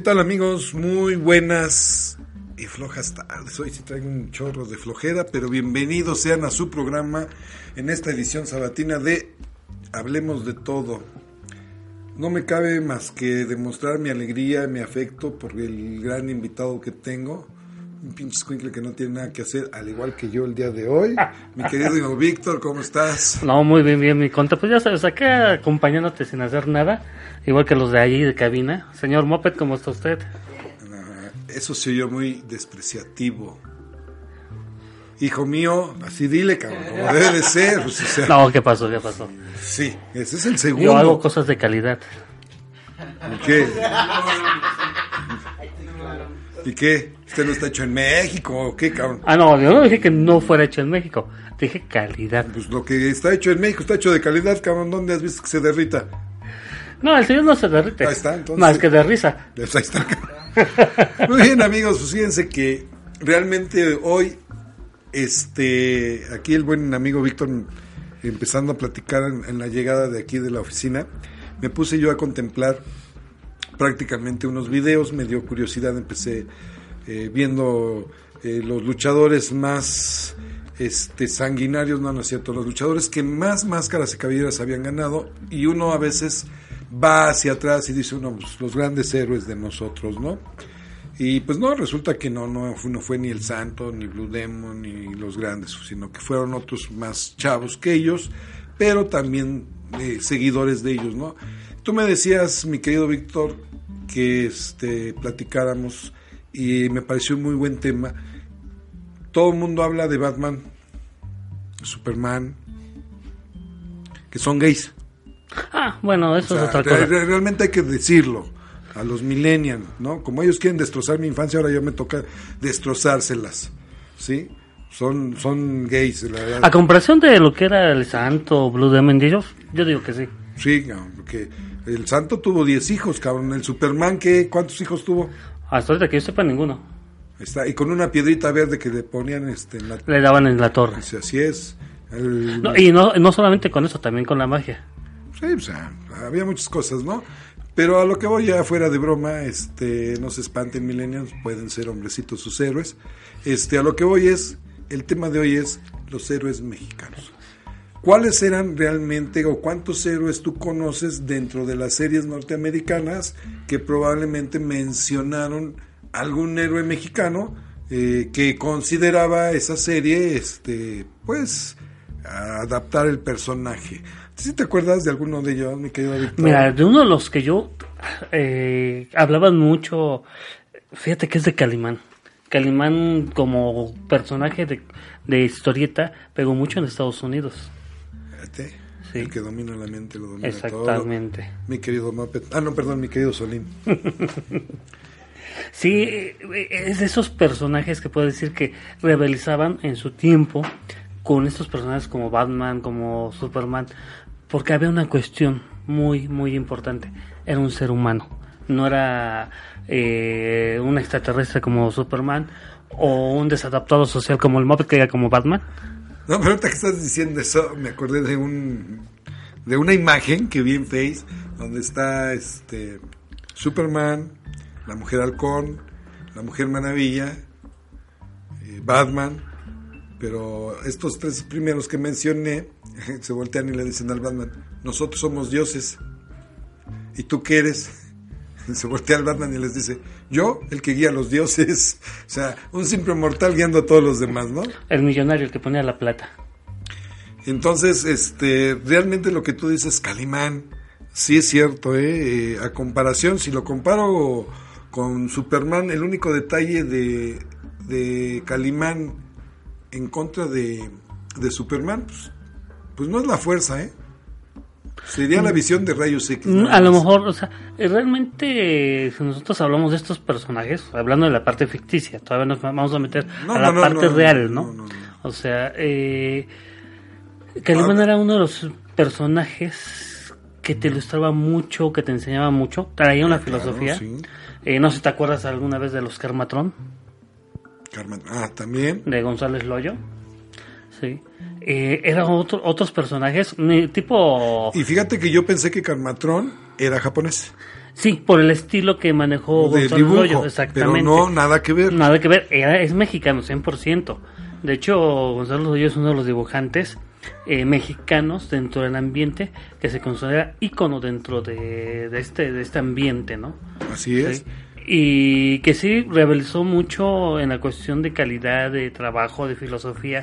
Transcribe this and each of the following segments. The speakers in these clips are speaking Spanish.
¿Qué tal amigos? Muy buenas y flojas tardes. Hoy sí traigo un chorro de flojera, pero bienvenidos sean a su programa en esta edición sabatina de Hablemos de todo. No me cabe más que demostrar mi alegría, mi afecto por el gran invitado que tengo. Un pinche squinkle que no tiene nada que hacer, al igual que yo el día de hoy. Mi querido Víctor, ¿cómo estás? No, muy bien, bien, mi conta. Pues ya sabes, acá acompañándote sin hacer nada, igual que los de allí de cabina. Señor Moped, ¿cómo está usted? Ah, Eso se oyó muy despreciativo. Hijo mío, así dile, cabrón, como debe de ser. o sea, No, ¿qué pasó? ¿Qué pasó? Sí, ese es el Yo segundo. hago cosas de calidad. ¿Y qué? ¿Y qué? ¿Usted no está hecho en México o qué, cabrón? Ah, no, yo no dije que no fuera hecho en México. Dije calidad. Pues lo que está hecho en México está hecho de calidad, cabrón. ¿Dónde has visto que se derrita? No, el señor no se derrite. Ahí está, entonces. Más que de risa. Ahí está. Muy bien, amigos, pues fíjense que realmente hoy, este, aquí el buen amigo Víctor, empezando a platicar en, en la llegada de aquí de la oficina, me puse yo a contemplar prácticamente unos videos, me dio curiosidad, empecé eh, viendo eh, los luchadores más este, sanguinarios, no, no es cierto, los luchadores que más máscaras y cabelleras habían ganado y uno a veces va hacia atrás y dice uno, pues, los grandes héroes de nosotros, ¿no? Y pues no, resulta que no, no, fue- no fue ni el Santo, ni Blue Demon, ni los grandes, sino que fueron otros más chavos que ellos, pero también eh, seguidores de ellos, ¿no? Tú me decías, mi querido Víctor, que este, platicáramos y me pareció un muy buen tema. Todo el mundo habla de Batman, Superman, que son gays. Ah, bueno, eso O sea, es otra cosa. re- realmente hay que decirlo a los millennials, ¿no? Como ellos quieren destrozar mi infancia, ahora yo me toca destrozárselas, ¿sí? Son, son gays, la verdad. A comparación de lo que era el Santo, Blue Demon ellos, yo digo que sí. Sí, porque el santo tuvo 10 hijos, cabrón. El Superman, ¿qué? ¿cuántos hijos tuvo? Hasta ahorita que yo sepa ninguno. Está, y con una piedrita verde que le ponían este, en la... Le daban en la torre. Dice, así es. El- No, y no, no solamente con eso, también con la magia. Sí, o sea, había muchas cosas, ¿no? Pero a lo que voy ya fuera de broma, este, no se espanten millennials, pueden ser hombrecitos sus héroes. Este, a lo que voy es, el tema de hoy es los héroes mexicanos. ¿Cuáles eran realmente o cuántos héroes tú conoces dentro de las series norteamericanas que probablemente mencionaron algún héroe mexicano eh, que consideraba esa serie, este, pues, adaptar el personaje? ¿Sí te acuerdas de alguno de ellos, mi querido Víctor? Mira, de uno de los que yo eh, hablaban mucho, fíjate que es de Calimán. Calimán como personaje de, de historieta pegó mucho en Estados Unidos. Fíjate. Sí. El que domina la mente lo domina Exactamente. todo. Mi querido Muppet. Ah, no, perdón, mi querido Solín. Sí, es de esos personajes que puedo decir que rivalizaban en su tiempo con estos personajes como Batman, como Superman, porque había una cuestión muy, muy importante. Era un ser humano, no era eh, un extraterrestre como Superman o un desadaptado social como el Muppet que era como Batman. No, pero ahorita que estás diciendo eso, me acordé de un de una imagen que vi en Face donde está este Superman, la Mujer Halcón, la Mujer Maravilla, eh, Batman, pero estos tres primeros que mencioné se voltean y le dicen al Batman, nosotros somos dioses. ¿Y tú qué eres? Se voltea al Batman y les dice, yo, el que guía a los dioses. O sea, un simple mortal guiando a todos los demás, ¿no? El millonario, el que ponía la plata. Entonces, este, realmente lo que tú dices, Calimán, sí es cierto, ¿eh? Eh, a comparación, si lo comparo con Superman, el único detalle de, de Calimán en contra de, de Superman, pues, pues no es la fuerza, ¿eh? Sería la visión de rayos X. A lo mejor, o sea, eh, realmente, si nosotros hablamos de estos personajes, hablando de la parte ficticia, todavía nos vamos a meter No, a la no, parte real, no. O sea, eh, Calimán Ah. era uno de los personajes que te ilustraba mucho, que te enseñaba mucho, traía una Ah, claro, filosofía. sí. Eh, no sé si te acuerdas alguna vez de los Carmatrón, Carmen- Ah, también. de González Loyo. Sí. Eh, eran otro- otros personajes, tipo... Y fíjate que yo pensé que Carmatrón era japonés. Sí, por el estilo que manejó de González dibujo. Loyo, Pero exactamente. no, nada que ver. Nada que ver, era, es mexicano, 100%. De hecho, Gonzalo Loyo es uno de los dibujantes eh, mexicanos dentro del ambiente que se considera ícono dentro de, de este, de este ambiente, ¿no? Así es. Sí. Y que sí rivalizó mucho en la cuestión de calidad de trabajo, de filosofía,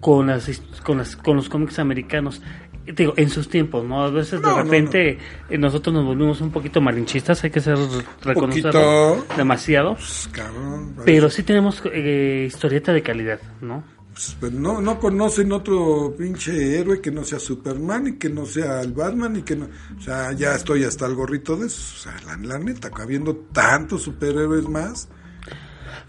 con, las, con, las, con los cómics americanos. Digo, en sus tiempos, ¿no? A veces No, de no, repente eh, nosotros nos volvimos un poquito malinchistas, hay que ser reconocerlo demasiado. Pues, cabrón, Pero sí tenemos eh, historieta de calidad, ¿no? Pues, pues, no, no conocen otro pinche héroe que no sea Superman y que no sea el Batman y que no... O sea, ya estoy hasta el gorrito de eso. O sea, la, la neta, habiendo tantos superhéroes más.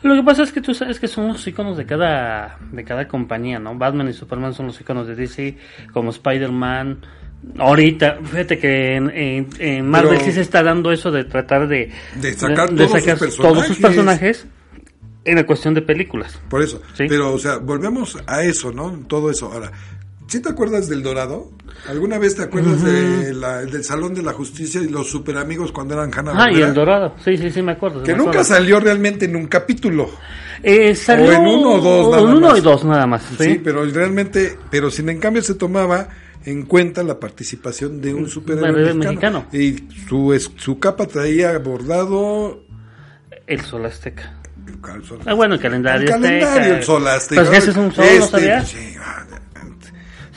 Lo que pasa es que tú sabes que son los iconos de cada, de cada compañía, ¿no? Batman y Superman son los iconos de DC, como Spider-Man. Ahorita, fíjate que en, en- en Marvel Pero- sí se está dando eso de tratar de, De sacar todos sus todos sus personajes. personajes en la cuestión de películas. Por eso. Sí. Pero, o sea, volvemos a eso, ¿no? Todo eso. Ahora, ¿sí te acuerdas del Dorado? ¿Alguna vez te acuerdas de la- del Salón de la Justicia y los super amigos cuando eran Hanna Ah, y el Dorado, sí, sí, sí, me acuerdo. Que me nunca acuerdo. salió realmente en un capítulo. Eh, salió o en uno o dos nada en uno más. y dos nada más, Sí, ¿sí? pero realmente, pero sin en cambio se tomaba en cuenta la participación de un superhéroe Superhéroe mexicano. Y su, es- su capa traía bordado El Sol Azteca. el calzón. Ah, bueno, el calendario El calendario, azteca. el sol azteca. Pues ese es un sol, ¿no Este, sabías? sí,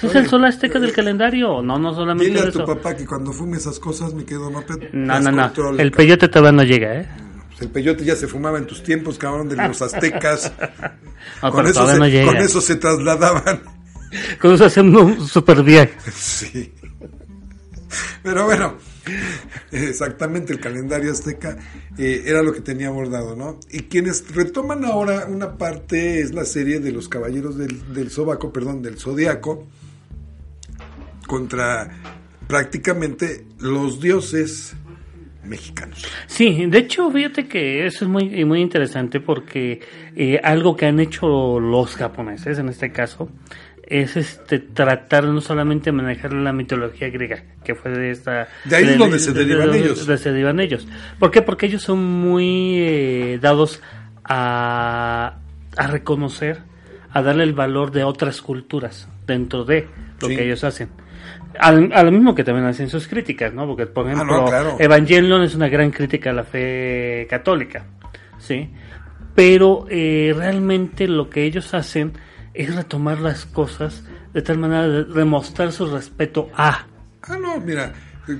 ah, ¿Ese es el Sol Azteca del calendario? No, no solamente Dile a eso. tu papá que cuando fume esas cosas me quedo. No, no, no. controle, El peyote todavía no llega, ¿eh? Pues El peyote ya se fumaba en tus tiempos, cabrón, de los aztecas. No, con, eso se, no llega. con eso se trasladaban. Con eso hacemos un super viaje. Sí. Pero bueno, exactamente el calendario azteca eh, era lo que tenía abordado, ¿no? Y quienes retoman ahora una parte es la serie de los caballeros del, del Zóbaco, perdón, del Zodiaco, contra prácticamente los dioses mexicanos. Sí, de hecho, fíjate que eso es muy, muy interesante porque eh, algo que han hecho los japoneses, en este caso, es este tratar no solamente manejar la mitología griega, que fue de esta... De ahí es donde se derivan ellos. donde se derivan ellos. ¿Por qué? Porque ellos son muy eh, dados a, a reconocer, a darle el valor de otras culturas dentro de lo Sí. que ellos hacen. Al, a lo mismo que también hacen sus críticas, ¿no? Porque, por Ah, ejemplo, no, claro. Evangelion es una gran crítica a la fe católica, ¿sí? Pero eh, realmente lo que ellos hacen es retomar las cosas de tal manera de demostrar su respeto a. Ah, no, mira,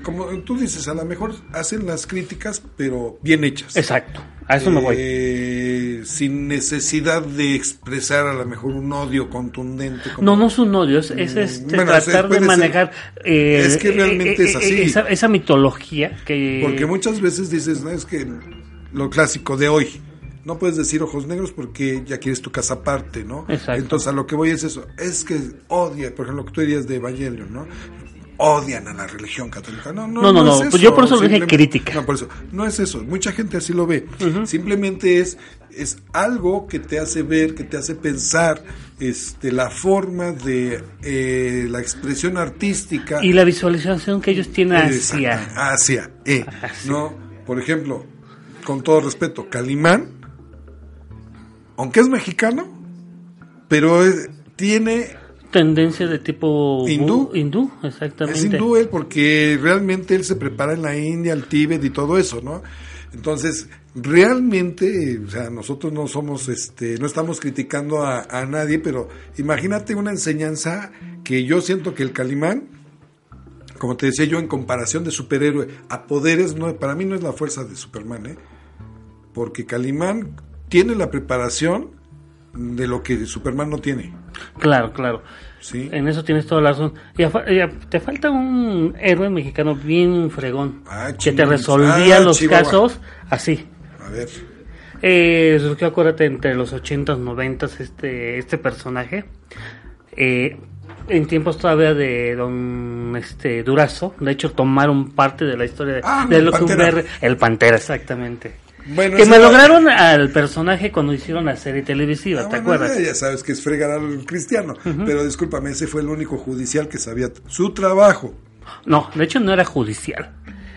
como tú dices, a lo mejor hacen las críticas, pero bien hechas. Exacto, A eso me voy. eh, sin necesidad de expresar a lo mejor un odio contundente. como- No, no es un odio, es, es, este, Bueno, tratar de manejar eh, Es que realmente es así. Esa, esa mitología que... Porque muchas veces dices, no, es que lo clásico de hoy, no puedes decir ojos negros porque ya quieres tu casa aparte, ¿no? Exacto. Entonces a lo que voy es eso, es que odia, por ejemplo, lo que tú dirías de Evangelion, ¿no? Odian a la religión católica. No, no, No, no, es no, pues yo por eso lo dije crítica. No, por eso. No es eso. Mucha gente así lo ve. Simplemente es, es algo que te hace ver, que te hace pensar este, la forma de eh, la expresión artística. Y la visualización que ellos tienen hacia... Hacia, eh, Hacia. ¿no? Por ejemplo, con todo respeto, Calimán, aunque es mexicano, pero es- tiene, Tendencia de tipo... ¿Hindú? Hindú, exactamente. es hindú él, porque realmente él se prepara en la India, el Tíbet y todo eso, ¿no? Entonces, realmente, o sea, nosotros no somos, este, no estamos criticando a, a nadie, pero imagínate una enseñanza que yo siento que el Calimán, como te decía yo, en comparación de superhéroe a poderes, no, para mí no es la fuerza de Superman, ¿eh? Porque Calimán tiene la preparación de lo que Superman no tiene, Claro, claro. ¿sí? En eso tienes toda la razón. Y te falta un héroe mexicano bien fregón Ah, que te resolvía ah, los Chihuahua. casos así. A ver, Eh, surgió, acuérdate, entre los 80s, 90s este, este personaje. Eh, en tiempos todavía de don este Durazo, de hecho tomaron parte de la historia de, Ah, de el lo que un Pantera. ver- el Pantera, exactamente. Bueno, que lograron al personaje cuando hicieron la serie televisiva, Ah, ¿te bueno, acuerdas? Ya, sabes que es fregar al cristiano, pero discúlpame, ese fue el único judicial que sabía su trabajo. No, de hecho no era judicial.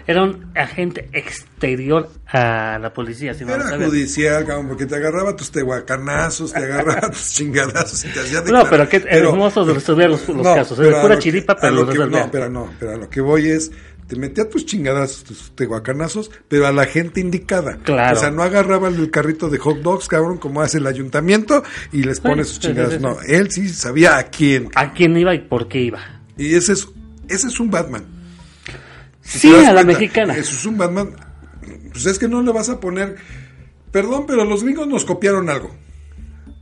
Era un agente exterior a la policía, si Era judicial, cabrón, porque te agarraba tus tehuacanazos, te agarraba tus chingadazos y te hacía No, pero que hermoso de resolver los, los casos. Es a pura chiripa, pero lo que-. No, pero no, pero a lo que voy es, te metía tus chingadazos, tus tehuacanazos, pero a la gente indicada. Claro. O sea, no agarraba el carrito de hot dogs, cabrón, como hace el ayuntamiento, y les pone sus chingadas. No, él sí sabía a quién. ¿A quién iba y por qué iba? Y ese es, ese es un Batman. Sí, ¿Te das a la mexicana. Eso es un Batman. Pues es que no le vas a poner. Perdón, pero los gringos nos copiaron algo.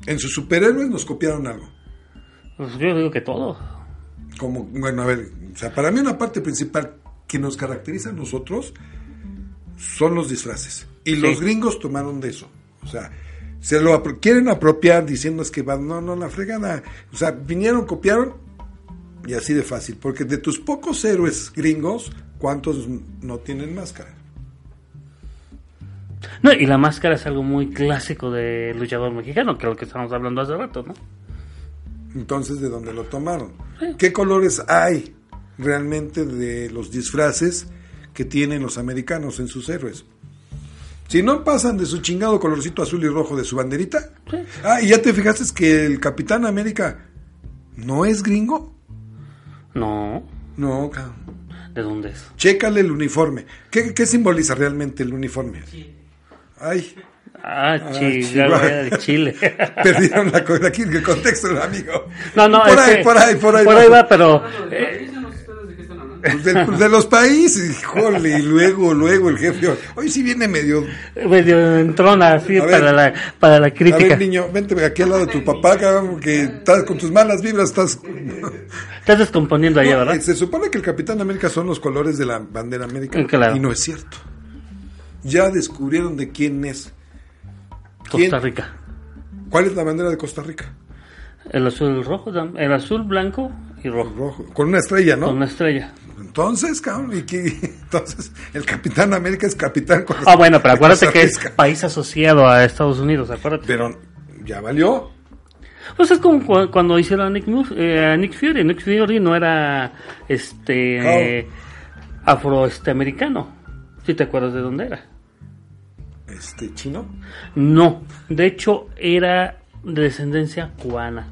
En sus superhéroes nos copiaron algo. Pues yo digo que todo. Como, bueno, a ver, o sea, para mí una parte principal que nos caracteriza a nosotros son los disfraces. Y los gringos tomaron de eso. O sea, se lo apro- quieren apropiar diciendo es que van, no, no, la fregada. O sea, vinieron, copiaron y así de fácil. Porque de tus pocos héroes gringos, ¿cuántos no tienen máscara? No, y la máscara es algo muy clásico de luchador mexicano, que es lo que estamos hablando hace rato, ¿no? Entonces, ¿de dónde lo tomaron? ¿Qué colores hay realmente de los disfraces que tienen los americanos en sus héroes? Si no pasan de su chingado colorcito azul y rojo de su banderita. Sí. Ah, y ya te fijaste que el Capitán América no es gringo. No, No, cabrón. ¿de dónde es? Chécale el uniforme. ¿Qué, qué simboliza realmente el uniforme? Ay, Ah, Ah, Chile, Chile. perdieron la, co- aquí el contexto del amigo. No, no, por es ahí, que- por ahí, por ahí. Por ahí va, pero eh, países, no sé ustedes de hablando. Pues de, los países, híjole, y luego, luego el jefe, hoy sí viene medio... medio entrona así A para la, para la A crítica. ver, niño, vente aquí al lado de tu papá, que estás con tus malas vibras, estás... Estás descomponiendo allá, No, ¿verdad? se supone que el Capitán América son los colores de la bandera americana, Claro. y no es cierto. Ya descubrieron de quién es. ¿Quién? Costa Rica. ¿Cuál es la bandera de Costa Rica? El azul rojo, tam- el azul blanco y rojo. Rojo, con una estrella, ¿no? Con una estrella. Entonces, cabrón, ¿y qué? Entonces, el Capitán América es capitán Ah, bueno, pero acuérdate que es país asociado a Estados Unidos, acuérdate. Pero ya valió. Pues es como cu- cuando hicieron a Nick, eh, Nick Fury. Nick Fury no era este eh, afroamericano. Si te acuerdas de dónde era. Este, chino. No, de hecho era de descendencia cubana.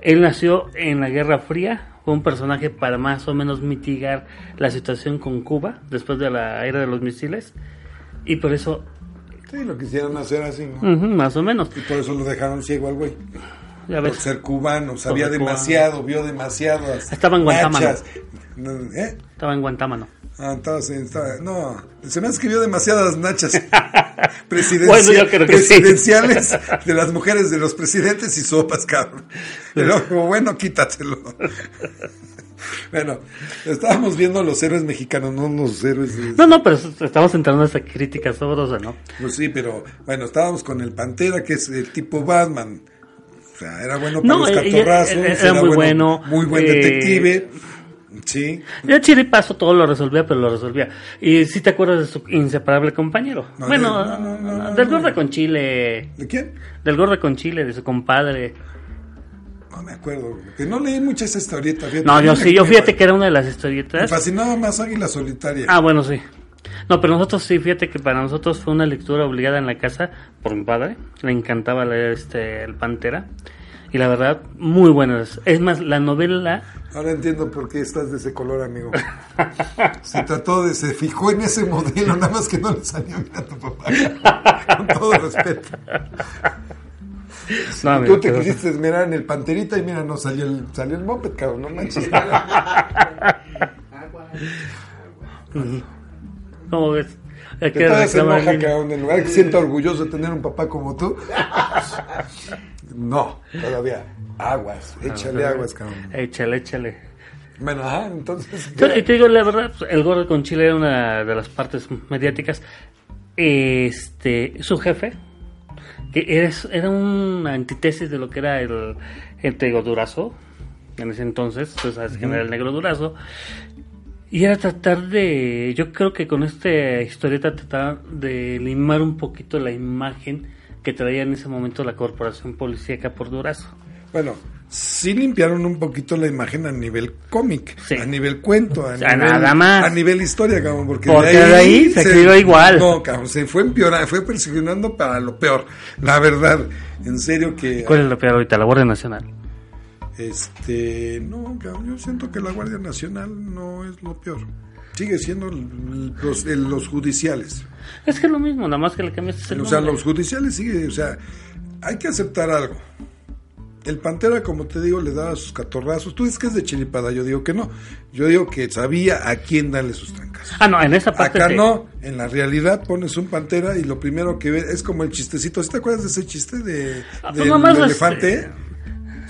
Él nació en la Guerra Fría, un personaje para más o menos mitigar la situación con Cuba después de la era de los misiles. Y por eso, Sí, lo quisieron hacer así, ¿no? más o menos, Y por eso lo dejaron ciego al güey. Ya Por ser cubano, sabía demasiado, vio demasiado. Estaba en Guantánamo. ¿Eh? Estaba en Guantánamo. Ah, en- estaba- no, se me escribió demasiadas nachas presidencia- Bueno, yo creo que sí. presidenciales de las mujeres de los presidentes y sopas, cabrón. Pero como, bueno, quítatelo. bueno, estábamos viendo los héroes mexicanos, no los héroes de... No, no, pero estamos entrando a esa crítica sabrosa, ¿no? Pues sí, pero bueno, estábamos con el Pantera, que es el tipo Batman. Sea, era bueno para No, los eh, eh, catorrazos, era- era muy bueno, Muy buen eh, detective. Sí. Ya Chiripazo todo lo resolvía, pero lo resolvía. Y si te acuerdas de su inseparable compañero. No, bueno, no, no, no, no, del gordo con chile. ¿De quién? Del gordo con chile, de su compadre. No me acuerdo. Que no leí mucho esa historieta. fíjate. No, yo Me- sí, yo me- fíjate que era una de las Me historietas. fascinaba más Águila Solitaria. Ah, bueno, sí. No, pero nosotros sí, fíjate que para nosotros fue una lectura obligada en la casa por mi padre. Le encantaba leer este El Pantera. Y la verdad, muy buenas. Es más, la novela Ahora entiendo por qué estás de ese color, amigo. Se trató de, se fijó en ese modelo, nada más que no le salió bien a tu papá. Con todo respeto. No, amigo, Tú te quisiste esmerar en el panterita y mira, no salió el, salió el moped, cabrón, no manches. ¿Cómo ves? Hay Que reclamar en lugar de que sienta orgulloso de tener un papá como tú. No, todavía. Aguas, échale aguas, cabrón. Échale, échale. Bueno, ajá, entonces. Yo- y te digo la verdad, pues, el gordo con chile era una de las partes mediáticas. Este, su jefe, que era, era una antítesis de lo que era el, el Durazo, en ese entonces, sabes quién era el negro Durazo. Y era tratar de, yo creo que con esta historieta trataba de limar un poquito la imagen que traía en ese momento la corporación policíaca por Durazo. Bueno, sí limpiaron un poquito la imagen a nivel cómic, Sí. a nivel cuento, a, O sea, nivel, nada más. a nivel historia, cabrón, porque, Porque de ahí se escribió igual. No, cabrón, se fue empeorando, fue perseguionando para lo peor. La verdad, en serio que ¿Cuál es lo peor ahorita? La Guardia Nacional. Este, no, yo siento que la Guardia Nacional no es lo peor. Sigue siendo los, los judiciales. Es que es lo mismo, nada más que le cambiaste el O sea, nombre. los judiciales sigue, o sea, hay que aceptar algo. El Pantera, como te digo, le daba sus catorrazos. Tú dices que es de chilipada, yo digo que no. Yo digo que sabía a quién darle sus trancas. Ah, no, en esa parte. Acá no, en la realidad pones un Pantera y lo primero que ves es como el chistecito. ¿Sí te acuerdas de ese chiste de, Ah, pues del elefante?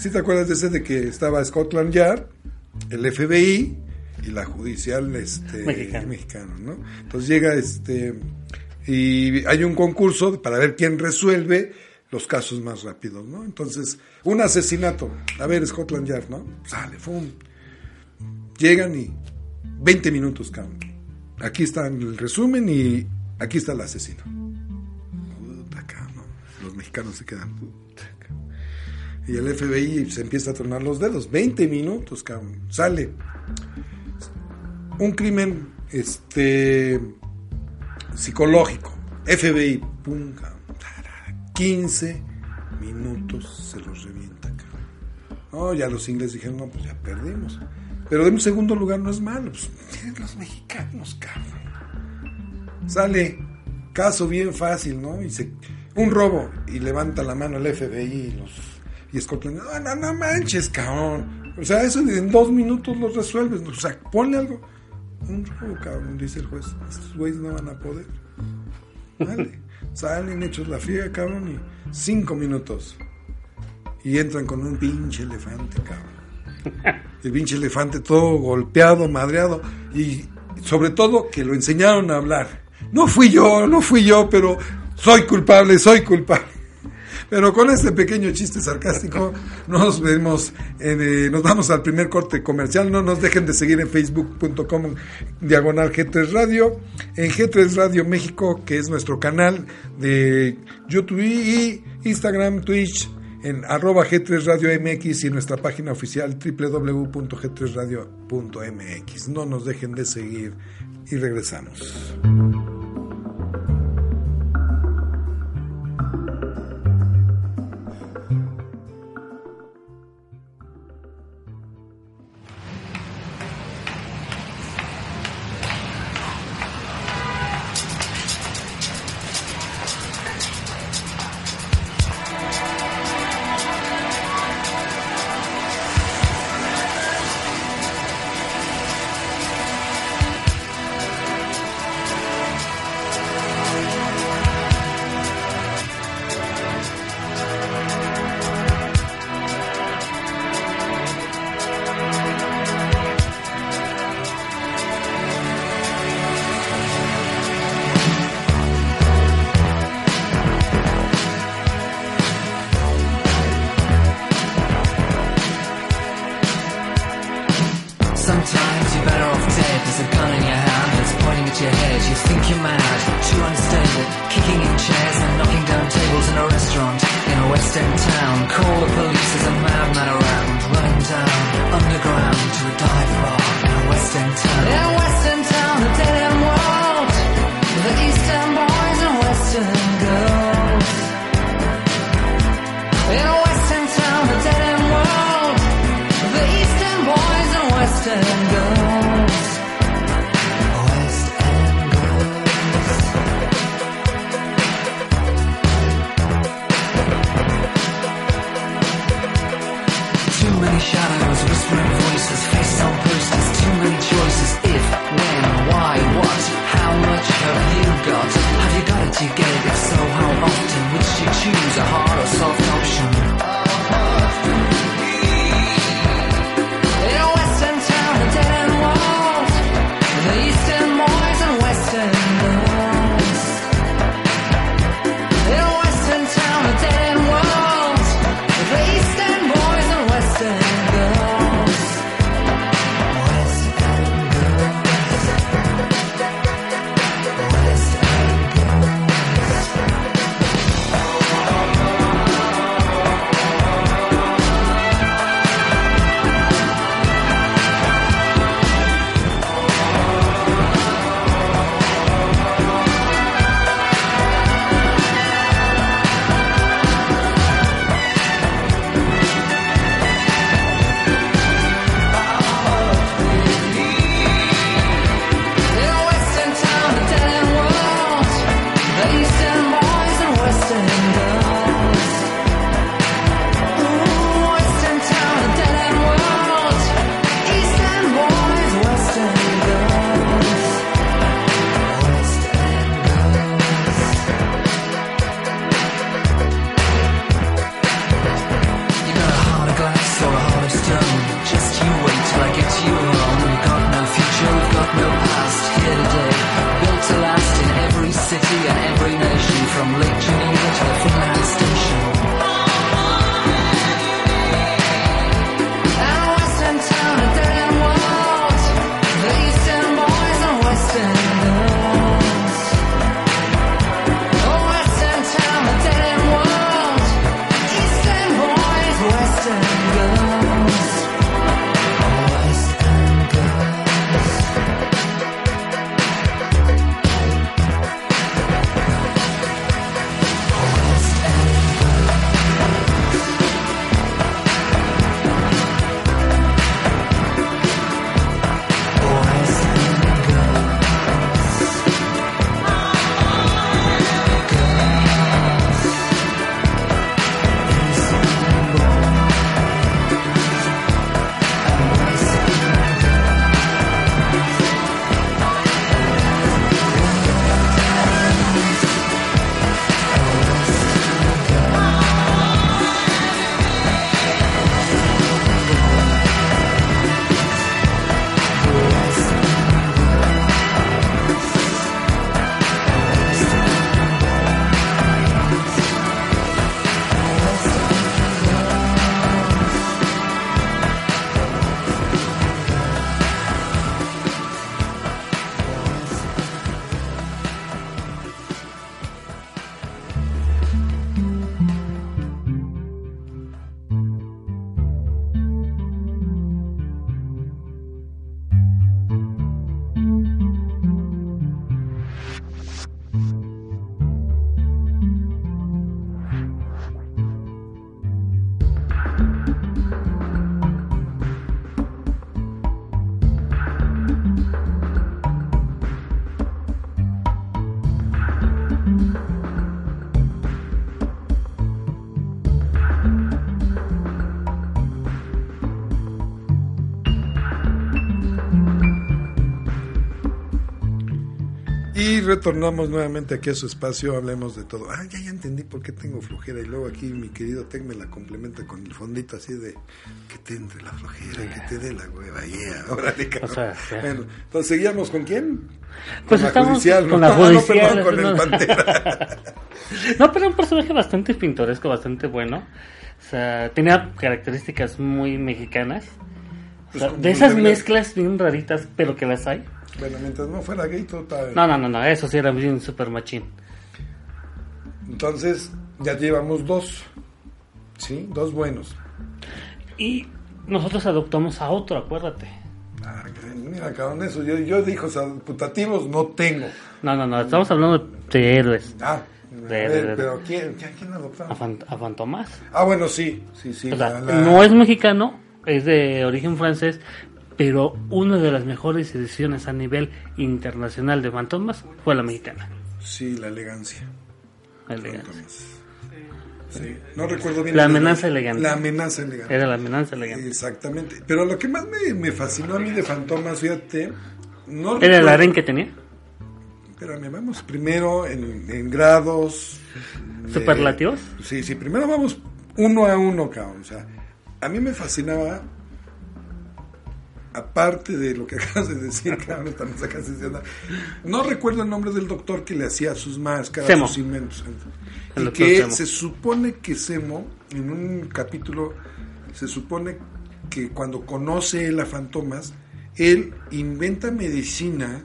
¿Sí te acuerdas de ese de que estaba Scotland Yard, el FBI y la judicial este, Mexicana. mexicana, ¿no? Entonces llega este y hay un concurso para ver quién resuelve los casos más rápidos, ¿no? Entonces, un asesinato, a ver, Scotland Yard, ¿no? Sale, ¡fum! Llegan y 20 minutos, cabrón. Aquí está el resumen y aquí está el asesino. Puta, cabrón. Los mexicanos se quedan. Y el FBI se empieza a tronar los dedos. 20 minutos, cabrón. Sale. Un crimen este psicológico. FBI. Pum, cabrón. 15 minutos se los revienta, cabrón. No, ya los ingleses dijeron, no, pues ya perdimos. Pero de un segundo lugar no es malo. Pues, los mexicanos, cabrón. Sale caso bien fácil, ¿no? Y se, un robo y levanta la mano el FBI y los y Scotland. No, no, no manches, cabrón. O sea, eso en dos minutos lo resuelves. O sea, ponle algo. Un robo, cabrón, dice el juez. Estos güeyes no van a poder. Vale. Salen hechos la friega, cabrón, y cinco minutos. Y entran con un pinche elefante, cabrón. El pinche elefante todo golpeado, madreado. Y sobre todo que lo enseñaron a hablar. No fui yo, no fui yo, pero soy culpable, soy culpable. Pero con este pequeño chiste sarcástico nos vemos, eh, nos vamos al primer corte comercial. No nos dejen de seguir en facebook.com diagonal G3 Radio, en G3 Radio México, que es nuestro canal de YouTube y Instagram, Twitch, en arroba G3 Radio MX y nuestra página oficial www.g3radio.mx. No nos dejen de seguir y regresamos. lost in town. Call the police, there's a madman around. Running down underground to a dive bar in a western town. Retornamos nuevamente aquí a su espacio, hablemos de todo. Ah, ya, ya entendí por qué tengo flojera. Y luego aquí mi querido Tec me la complementa con el fondito así de que te entre la flojera, que te dé la hueva. Yeah, órale, cabrón. O sea. Bueno, entonces seguíamos con quién? Pues con estamos la judicial, con ¿no? la Ah, no, judicial, perdón, con no. el Pantera. No, pero un personaje bastante pintoresco, bastante bueno. O sea, tenía características muy mexicanas. O sea, Pues como de esas de- mezclas bien raritas, pero que las hay. Bueno, mientras no fuera gay, todo bien. No, no, no, no, eso sí era bien super machín. Entonces, ya llevamos dos. ¿Sí? Dos buenos. Y nosotros adoptamos a otro, acuérdate. Ah, mira, cabrón, eso. Yo, yo dijo, o sea, putativos no tengo. No, no, no, estamos hablando de héroes. Ah, De- de- de- pero ¿quién, quién, quién A, adoptamos? Fan- a Fantomas. Ah, bueno, sí, sí, sí. O sea, la- la- no es mexicano, es de origen francés, pero una de las mejores ediciones a nivel internacional de Fantomas fue la mexicana. Sí, la elegancia. la elegancia. Sí. No recuerdo bien. La el nombre. amenaza elegante. La amenaza elegante. Era la amenaza elegante. Exactamente. Pero lo que más me, me fascinó a mí de Fantomas, fíjate, no ¿Era el recuerdo- aren que tenía? Espérame, vamos primero en, en grados. de- ¿Superlativos? Sí, sí, primero vamos uno a uno, cabrón. O sea, a mí me fascinaba, aparte de lo que acabas de decir, me sacas diciendo. No recuerdo el nombre del doctor que le hacía sus máscaras, Semo. sus inventos. El Y que Semo. se supone que Semo, en un capítulo, se supone que cuando conoce él a Fantomas, él inventa medicina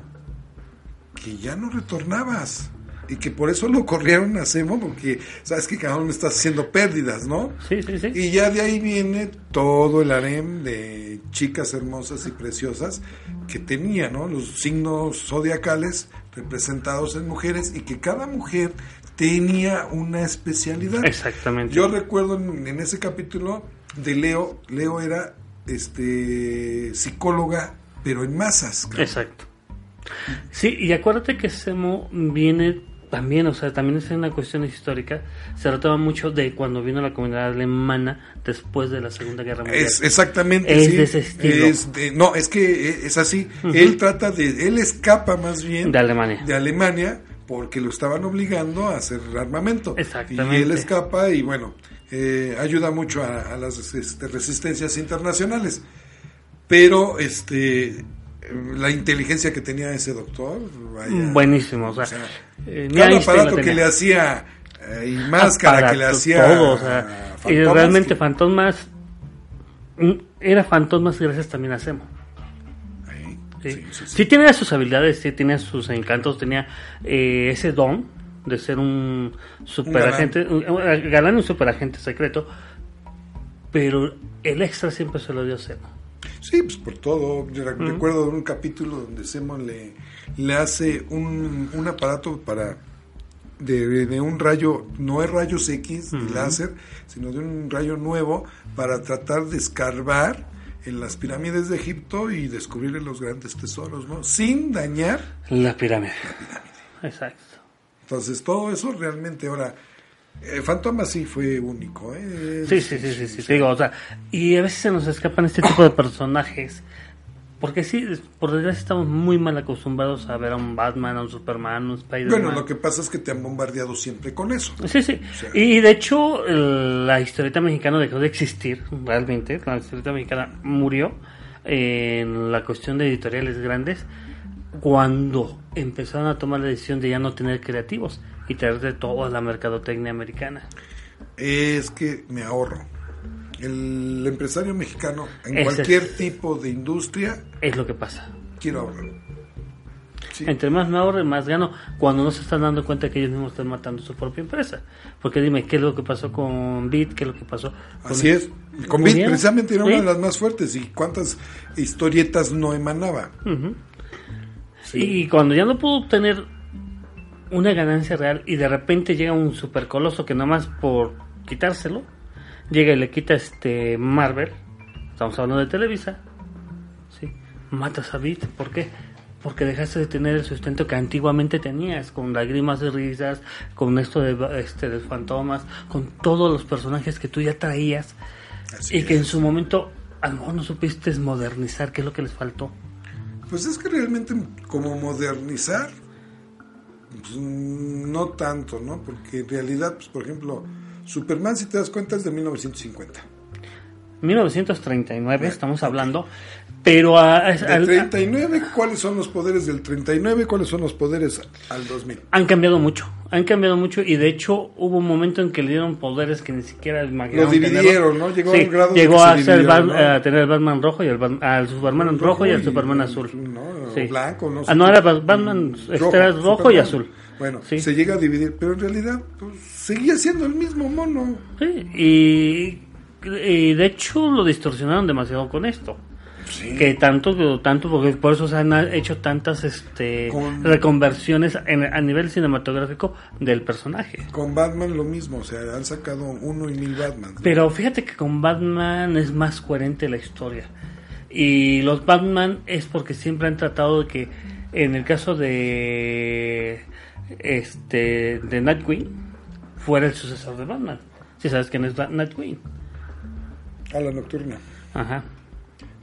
que ya no retornabas. Y que por eso lo corrieron a Semo, porque sabes que cabrón me estás haciendo pérdidas, ¿no? Sí, sí, sí. Y ya de ahí viene todo el harem de chicas hermosas y preciosas que tenía, ¿no? Los signos zodiacales representados en mujeres y que cada mujer tenía una especialidad. Exactamente. Yo recuerdo en, en ese capítulo de Leo, Leo era este psicóloga, pero en masas. Exacto. Sí, y acuérdate que Semo viene también, o sea, también es una cuestión histórica. Se retoma mucho de cuando vino la comunidad alemana después de la Segunda Guerra Mundial. Es exactamente Es sí. de ese estilo. Es de- no, es que es así. Él trata de, él escapa más bien De Alemania. de Alemania porque lo estaban obligando a hacer armamento. Exactamente. Y él escapa y bueno, eh, ayuda mucho a, a las este, resistencias internacionales. Pero este la inteligencia que tenía ese doctor, vaya, Buenísimo, o sea, o sea, eh, cada Einstein aparato que le hacía eh, y máscara que le Aparato, hacía todo, o sea, a y realmente que- Fantomas era Fantomas gracias también a Semo. Sí. sí, sí, sí. Sí tenía sus habilidades, sí tenía sus encantos, tenía eh, ese don de ser un superagente, un, un galán y un superagente secreto, pero el extra siempre se lo dio Semo. Sí, pues por todo. Yo re- recuerdo un capítulo donde Semo le, le hace un, un aparato para de, de un rayo, no es rayos X de láser, sino de un rayo nuevo para tratar de escarbar en las pirámides de Egipto y descubrir los grandes tesoros, ¿no? Sin dañar. La pirámide. Exacto. Entonces, todo eso realmente ahora. Eh, Fantoma sí fue único, ¿eh? Sí, sí, sí, sí, sí, te digo, o sea, y a veces se nos escapan este tipo de personajes, porque sí, por desgracia estamos muy mal acostumbrados a ver a un Batman, a un Superman, a un Spider-Man. Bueno, lo que pasa es que te han bombardeado siempre con eso. Sí, sí. sea- Y de hecho, la historieta mexicana dejó de existir, realmente. La historieta mexicana murió en la cuestión de editoriales grandes cuando empezaron a tomar la decisión de ya no tener creativos y traer de toda la mercadotecnia americana. es que me ahorro. El empresario mexicano, en cualquier tipo de industria, Es lo que pasa. quiero ahorrar. Sí. Entre más me ahorre, más gano. Cuando no se están dando cuenta que ellos mismos están matando su propia empresa. Porque dime, ¿qué es lo que pasó con Bit? ¿Qué es lo que pasó con Así es. Con Bit, precisamente era una de las más fuertes. ¿Y cuántas historietas no emanaba? Y cuando ya no pudo obtener una ganancia real y de repente llega un supercoloso que nada más por quitárselo, llega y le quita este Marvel, estamos hablando de Televisa, ¿sí? matas a Bit, ¿por qué? Porque dejaste de tener el sustento que antiguamente tenías, con lágrimas y risas, con esto de, este, de fantomas, con todos los personajes que tú ya traías Así y que en su momento a lo mejor no supiste modernizar, ¿qué es lo que les faltó? Pues es que realmente como modernizar, pues, no tanto, ¿no? Porque en realidad, pues, por ejemplo, Superman, si te das cuenta, es de 1950. 1939 estamos hablando, pero a- a- al- 39, ¿cuáles son los poderes del 39? ¿Cuáles son los poderes al 2000? han cambiado mucho, han cambiado mucho y de hecho hubo un momento en que le dieron poderes que ni siquiera imaginaron Lo dividieron, ¿no? Llegó a un grado llegó a, ser ¿no? a tener el Batman rojo y el al Superman rojo, rojo y al y- Superman azul. no, Sí. blanco, no sé Ah, no, era Bat- Batman, este era rojo y azul. Bueno, Sí. se llega a dividir, pero en realidad pues, seguía siendo el mismo mono. Sí, y, y de hecho lo distorsionaron demasiado con esto. Que tanto tanto porque por eso se han hecho tantas este Con- reconversiones en- a nivel cinematográfico del personaje. Con Batman lo mismo, o sea, han sacado uno y mil Batman. pero fíjate que con Batman es más coherente la historia. Y los Batman es porque siempre han tratado de que en el caso de este de Nightwing fuera el sucesor de Batman. Si sabes quién es Nightwing. A la nocturna. ajá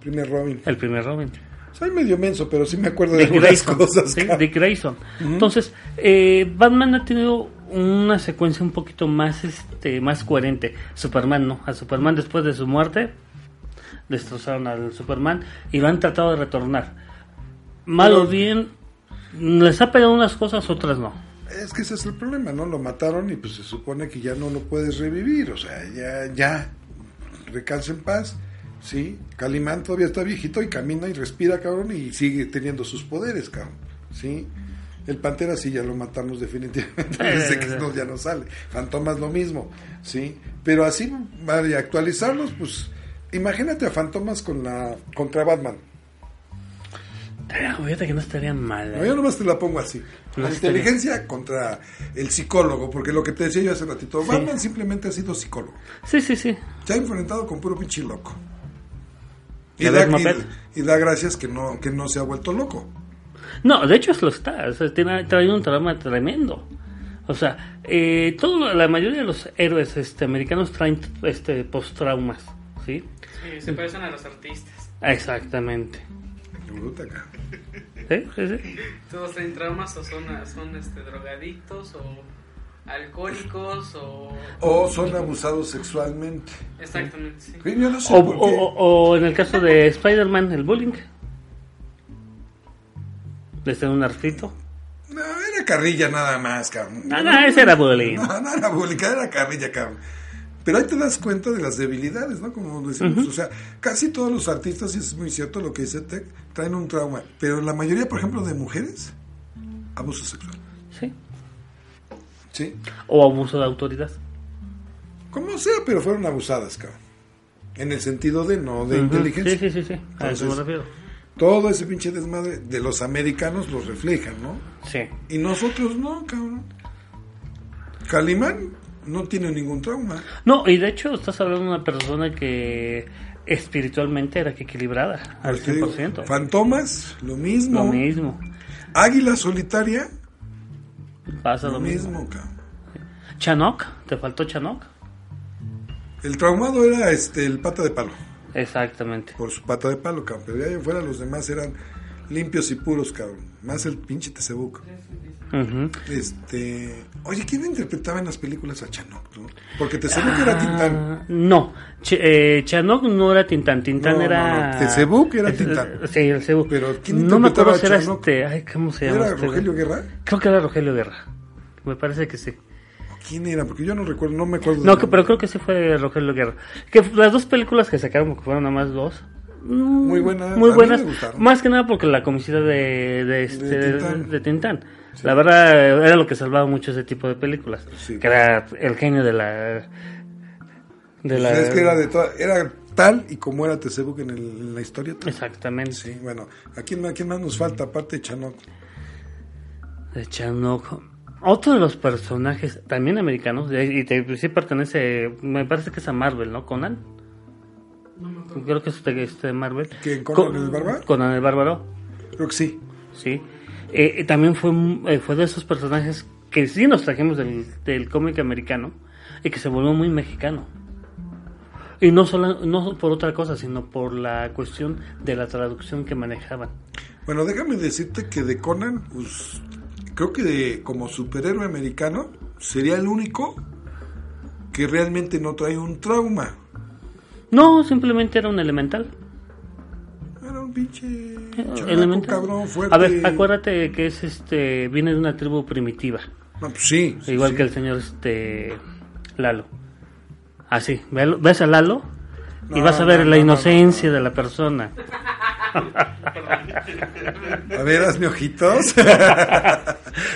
Primer Robin. el primer Robin Soy medio menso, pero sí me acuerdo de algunas Grayson. cosas. ¿sí? cabrón. Dick Grayson. Entonces, eh, Batman ha tenido una secuencia un poquito más este más coherente. Superman no. A Superman después de su muerte destrozaron al Superman y lo han tratado de retornar. Mal o bien, les ha pegado unas cosas, otras no. Es que ese es el problema, ¿no? Lo mataron y pues se supone que ya no lo puedes revivir, o sea, ya, ya, recansa en paz, ¿sí? Calimán todavía está viejito y camina y respira, cabrón, y sigue teniendo sus poderes, cabrón, ¿sí? El Pantera sí ya lo matamos definitivamente, desde que no, ya no sale. Fantomas lo mismo, ¿sí? Pero así, vale, actualizarlos, pues, imagínate a Fantomas con la, contra Batman. Fíjate que no estaría mal. No, ¿eh? yo nomás te la pongo así. No La estaría- inteligencia contra el psicólogo, porque lo que te decía yo hace ratito, Batman simplemente ha sido psicólogo. Sí, sí, sí. Se ha enfrentado con puro pinche loco. Y ¿Ya da, ves, Moped? y- y da gracias que no, que no se ha vuelto loco. No, de hecho lo está. O sea, tiene, trae un trauma tremendo. O sea, eh, todo, la mayoría de los héroes este, americanos traen este, post-traumas. ¿Sí? Sí, se parecen a los artistas. Exactamente. Bruta, cabrón. ¿Sí? Sí, sí. Todos traen traumas o son, son este, drogadictos o alcohólicos o... O son abusados sexualmente. Exactamente, sí. Sí, Yo no sé O, por o- qué. o- o en el caso de Spider-Man, el bullying. Desde un artito. No, era carrilla nada más, cabrón. Ah, no, ese era bullying. No, no era bullying, era carrilla, cabrón. Pero ahí te das cuenta de las debilidades, ¿no? Como decimos, o sea, casi todos los artistas, y es muy cierto lo que dice Tech, traen un trauma. Pero la mayoría, por ejemplo, de mujeres, abuso sexual. Sí. O abuso de autoridad. Como sea, pero fueron abusadas, cabrón. En el sentido de no de inteligencia. Sí, sí, sí, sí. A eso me refiero. Todo ese pinche desmadre de los americanos los reflejan, ¿no? Sí. Y nosotros no, cabrón. Calimán no tiene ningún trauma. No, y de hecho estás hablando de una persona que espiritualmente era que equilibrada al Te digo, 100%. Fantomas, lo mismo. Lo mismo. Águila solitaria, Pasa lo lo mismo. mismo. Chanok, ¿te faltó Chanok? El traumado era este el pata de palo, Exactamente. por su pata de palo, cabrón. Pero de ahí en fuera los demás eran limpios y puros, cabrón. Más el pinche Tesebuco. Ujú. Este. Oye, ¿quién interpretaba en las películas a Chanok? no? Porque Tesebuco era Tintán. Ah, no, Ch- eh, Chanok no era Tintán, Tintán No, era... no, Tezebuk era Eh, Tintán. Sí, el Cebú. Pero, ¿quién No me acuerdo si era este... Ay, ¿cómo se llama? ¿Era este? Rogelio Guerra? Creo que era Rogelio Guerra. Me parece que sí. ¿O ¿Quién era? Porque yo no recuerdo, no me acuerdo. No, que, pero creo que sí fue Rogelio Guerra. Que las dos películas que sacaron, porque fueron nada más dos. mm, Muy buenas, Muy buenas. Más que nada porque la comicidad de, de, este, De de, Tintán. La verdad era lo que salvaba mucho ese tipo de películas. Sí. Que era el genio de la... De la... Es que era de toda- era tal y como era Tesebuc en, el- en la historia. tal. Exactamente. Sí, bueno, ¿a quién, más- a quién más nos falta aparte de Chanok? De Chanok. Otro de los personajes también americanos, y te- sí pertenece, me parece que es a Marvel, ¿no? Conan. Creo que es de, este Marvel. ¿Quién, Conan el Bárbaro? Conan el Bárbaro, Creo que sí. sí. Eh, también fue, eh, fue de esos personajes que sí nos trajimos del, del cómic americano y que se volvió muy mexicano. Y no solo no por otra cosa, sino por la cuestión de la traducción que manejaban. Bueno, déjame decirte que de Conan, pues creo que de- como superhéroe americano sería el único que realmente no trae un trauma. No, simplemente era un elemental. Un pinche chamaco Elemental. cabrón fuerte. A ver, acuérdate que es este viene de una tribu primitiva, No, pues sí. sí, igual sí. que el señor este Lalo. Así, ve- ves a Lalo y No, vas a ver no, la no, inocencia de la persona. A ver, hazme ojitos.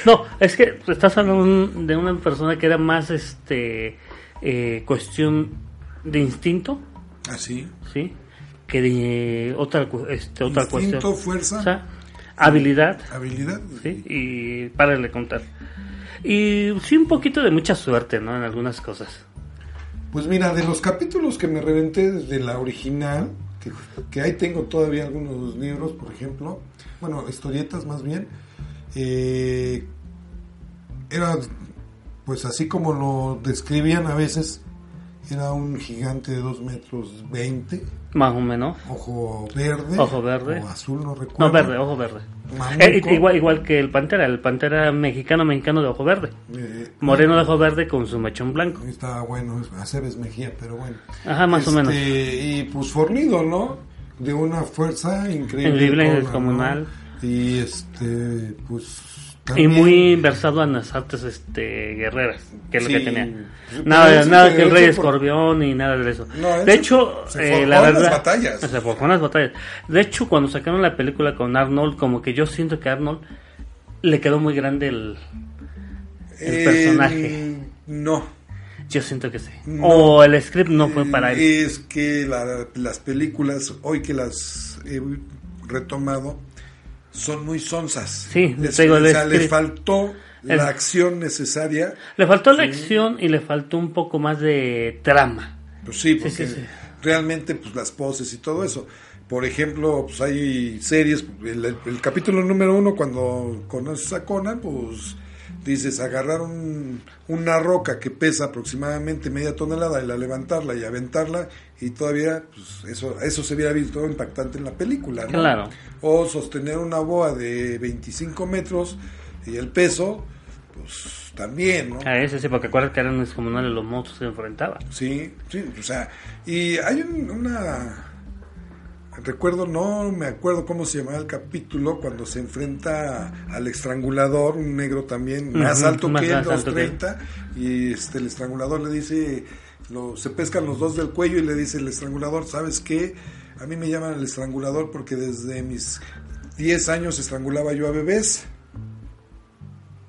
No, es que estás hablando de una persona que era más este eh, cuestión de instinto, Así. ¿sí? Que de otra este, otra Instinto, cuestión. fuerza. O sea, habilidad, Habilidad. ¿sí? Y para de contar. Y sí, un poquito de mucha suerte, ¿no? En algunas cosas. Pues mira, de los capítulos que me reventé desde la original, que, que ahí tengo todavía algunos libros, por ejemplo, bueno, historietas más bien, eh, era pues así como lo describían a veces Era un gigante de 2 metros 20, Más o menos. ojo verde. Ojo verde. O azul, no recuerdo. No, verde, ojo verde. Eh, igual, igual que el Pantera, el Pantera mexicano, mexicano de ojo verde. Eh, Moreno de ojo verde con su mechón blanco. Estaba bueno, Aceves Mejía, pero bueno. Ajá, más o menos. Y pues fornido, ¿no? De una fuerza increíble. Increíble, descomunal. ¿no? Y este, pues. Y muy versado en las artes este, guerreras, que es lo que tenía. Pero Nada, nada que el rey por- escorpión ni nada de eso. No, de hecho, se eh, la verdad. las batallas. Se forjó en las batallas. De hecho, cuando sacaron la película con Arnold, como que yo siento que a Arnold le quedó muy grande el. el Eh, personaje. No. Yo siento que sí. No. O el script no fue para él. Es que la- las películas, hoy que las he retomado, son muy sonsas. Sí, les, te digo, el o sea, les script. faltó El- la acción necesaria. Le faltó la acción y le faltó un poco más de trama. Pues sí, porque sí, sí. realmente pues las poses y todo eso. Por ejemplo, pues hay series, el, el- el capítulo número uno, cuando conoces a Conan, pues dices agarrar un- una roca que pesa aproximadamente media tonelada y la levantarla y aventarla y todavía pues eso eso se hubiera visto impactante en la película, ¿no? Claro. O sostener una boa de 25 metros y el peso, pues también, ¿no? A ese sí, porque acuérdate que eran descomunales los monstruos que se enfrentaban. Sí, sí, o sea, y hay un- una... Recuerdo, no me acuerdo cómo se llamaba el capítulo cuando se enfrenta al estrangulador, un negro también, más alto más que él, alto que él. 230, y este, el estrangulador le dice, lo, se pescan los dos del cuello y le dice el estrangulador, ¿sabes qué? A mí me llaman el estrangulador porque desde mis 10 años estrangulaba yo a bebés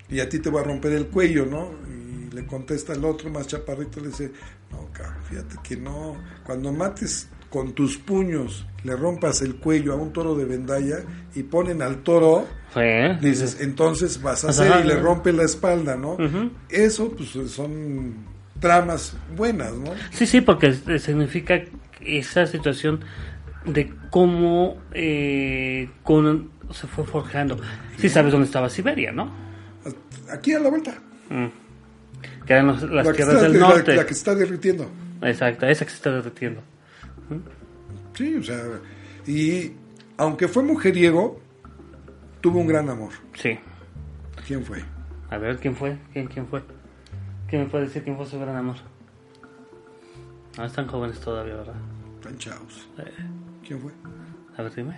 y a ti te voy a romper el cuello, ¿no? Y le contesta el otro más chaparrito, le dice, no, cabrón, fíjate que no, cuando mates con tus puños, le rompas el cuello a un toro de vendalla y ponen al toro, dices, entonces vas a hacer y le rompe la espalda, ¿no? Eso, pues son tramas buenas, ¿no? Sí, sí, porque eh, significa esa situación de cómo eh, Conan se fue forjando. Sí sabes dónde estaba Siberia, ¿no? Aquí a la vuelta. Mm. Las La tierras está, del norte. la que se está derritiendo. Exacto, esa que se está derritiendo. Sí, o sea, y aunque fue mujeriego, tuvo un gran amor. Sí. ¿Quién fue? A ver, ¿quién fue? ¿Quién, quién fue? ¿Quién me puede decir quién fue su gran amor? No, están jóvenes todavía, ¿verdad? Tan chavos. Eh, ¿Quién fue? a ver, dime.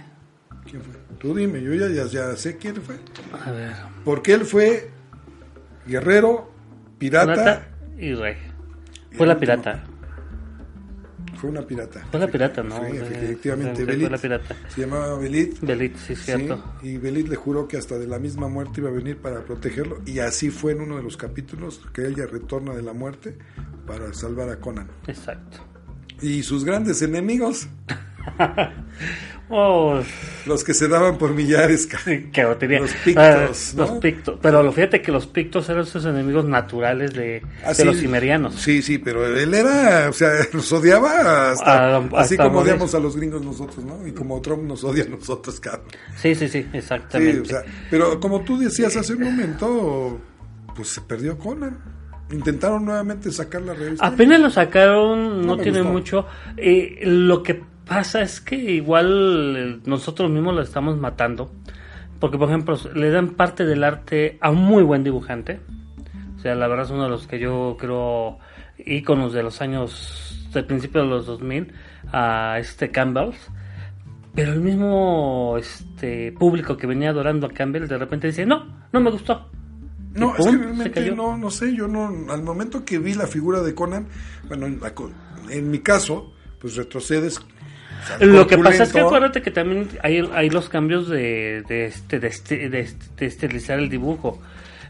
¿Quién fue? Tú dime, yo ya, ya, ya sé quién fue. A ver. Porque él fue guerrero, pirata. Pirata y rey. Fue la pirata. Fue una pirata. Fue la pirata, ¿no? Sí, efectivamente. fue Belit. la pirata. Se llamaba Belit. Belit, sí, Sí, cierto. y Belit le juró que hasta de la misma muerte iba a venir para protegerlo. Y así fue en uno de los capítulos que ella retorna de la muerte para salvar a Conan. Exacto. Y sus grandes enemigos, Oh, los que se daban por millares. botería. Los pictos, Ah, ¿no? Los pictos. Pero lo fíjate que los pictos eran sus enemigos naturales de, de los cimerianos. Sí, sí, pero él era, o sea, los odiaba hasta, Ah, así hasta como morir. odiamos a los gringos nosotros, ¿no? Y como Trump nos odia a nosotros, cabrón. Sí, sí, sí, Sí, exactamente. o sea, pero como tú decías hace un momento, pues se perdió Conan. Intentaron nuevamente sacar la revista. Apenas lo sacaron, no, tiene gustó. mucho. Eh, lo que pasa es que igual eh, nosotros mismos lo estamos matando. Porque, por ejemplo, le dan parte del arte a un muy buen dibujante. O sea, la verdad es uno de los que yo creo íconos de los años, del principio de los 2000, a este Campbell. Pero el mismo este público que venía adorando a Campbell de repente dice, no, no me gustó. No, es que realmente no, no sé, yo no, al momento que vi la figura de Conan, bueno, en mi caso, pues retrocedes. Lo que pasa es que acuérdate que también hay, hay los cambios de, de, este, de, este- de este- de estilizar el dibujo.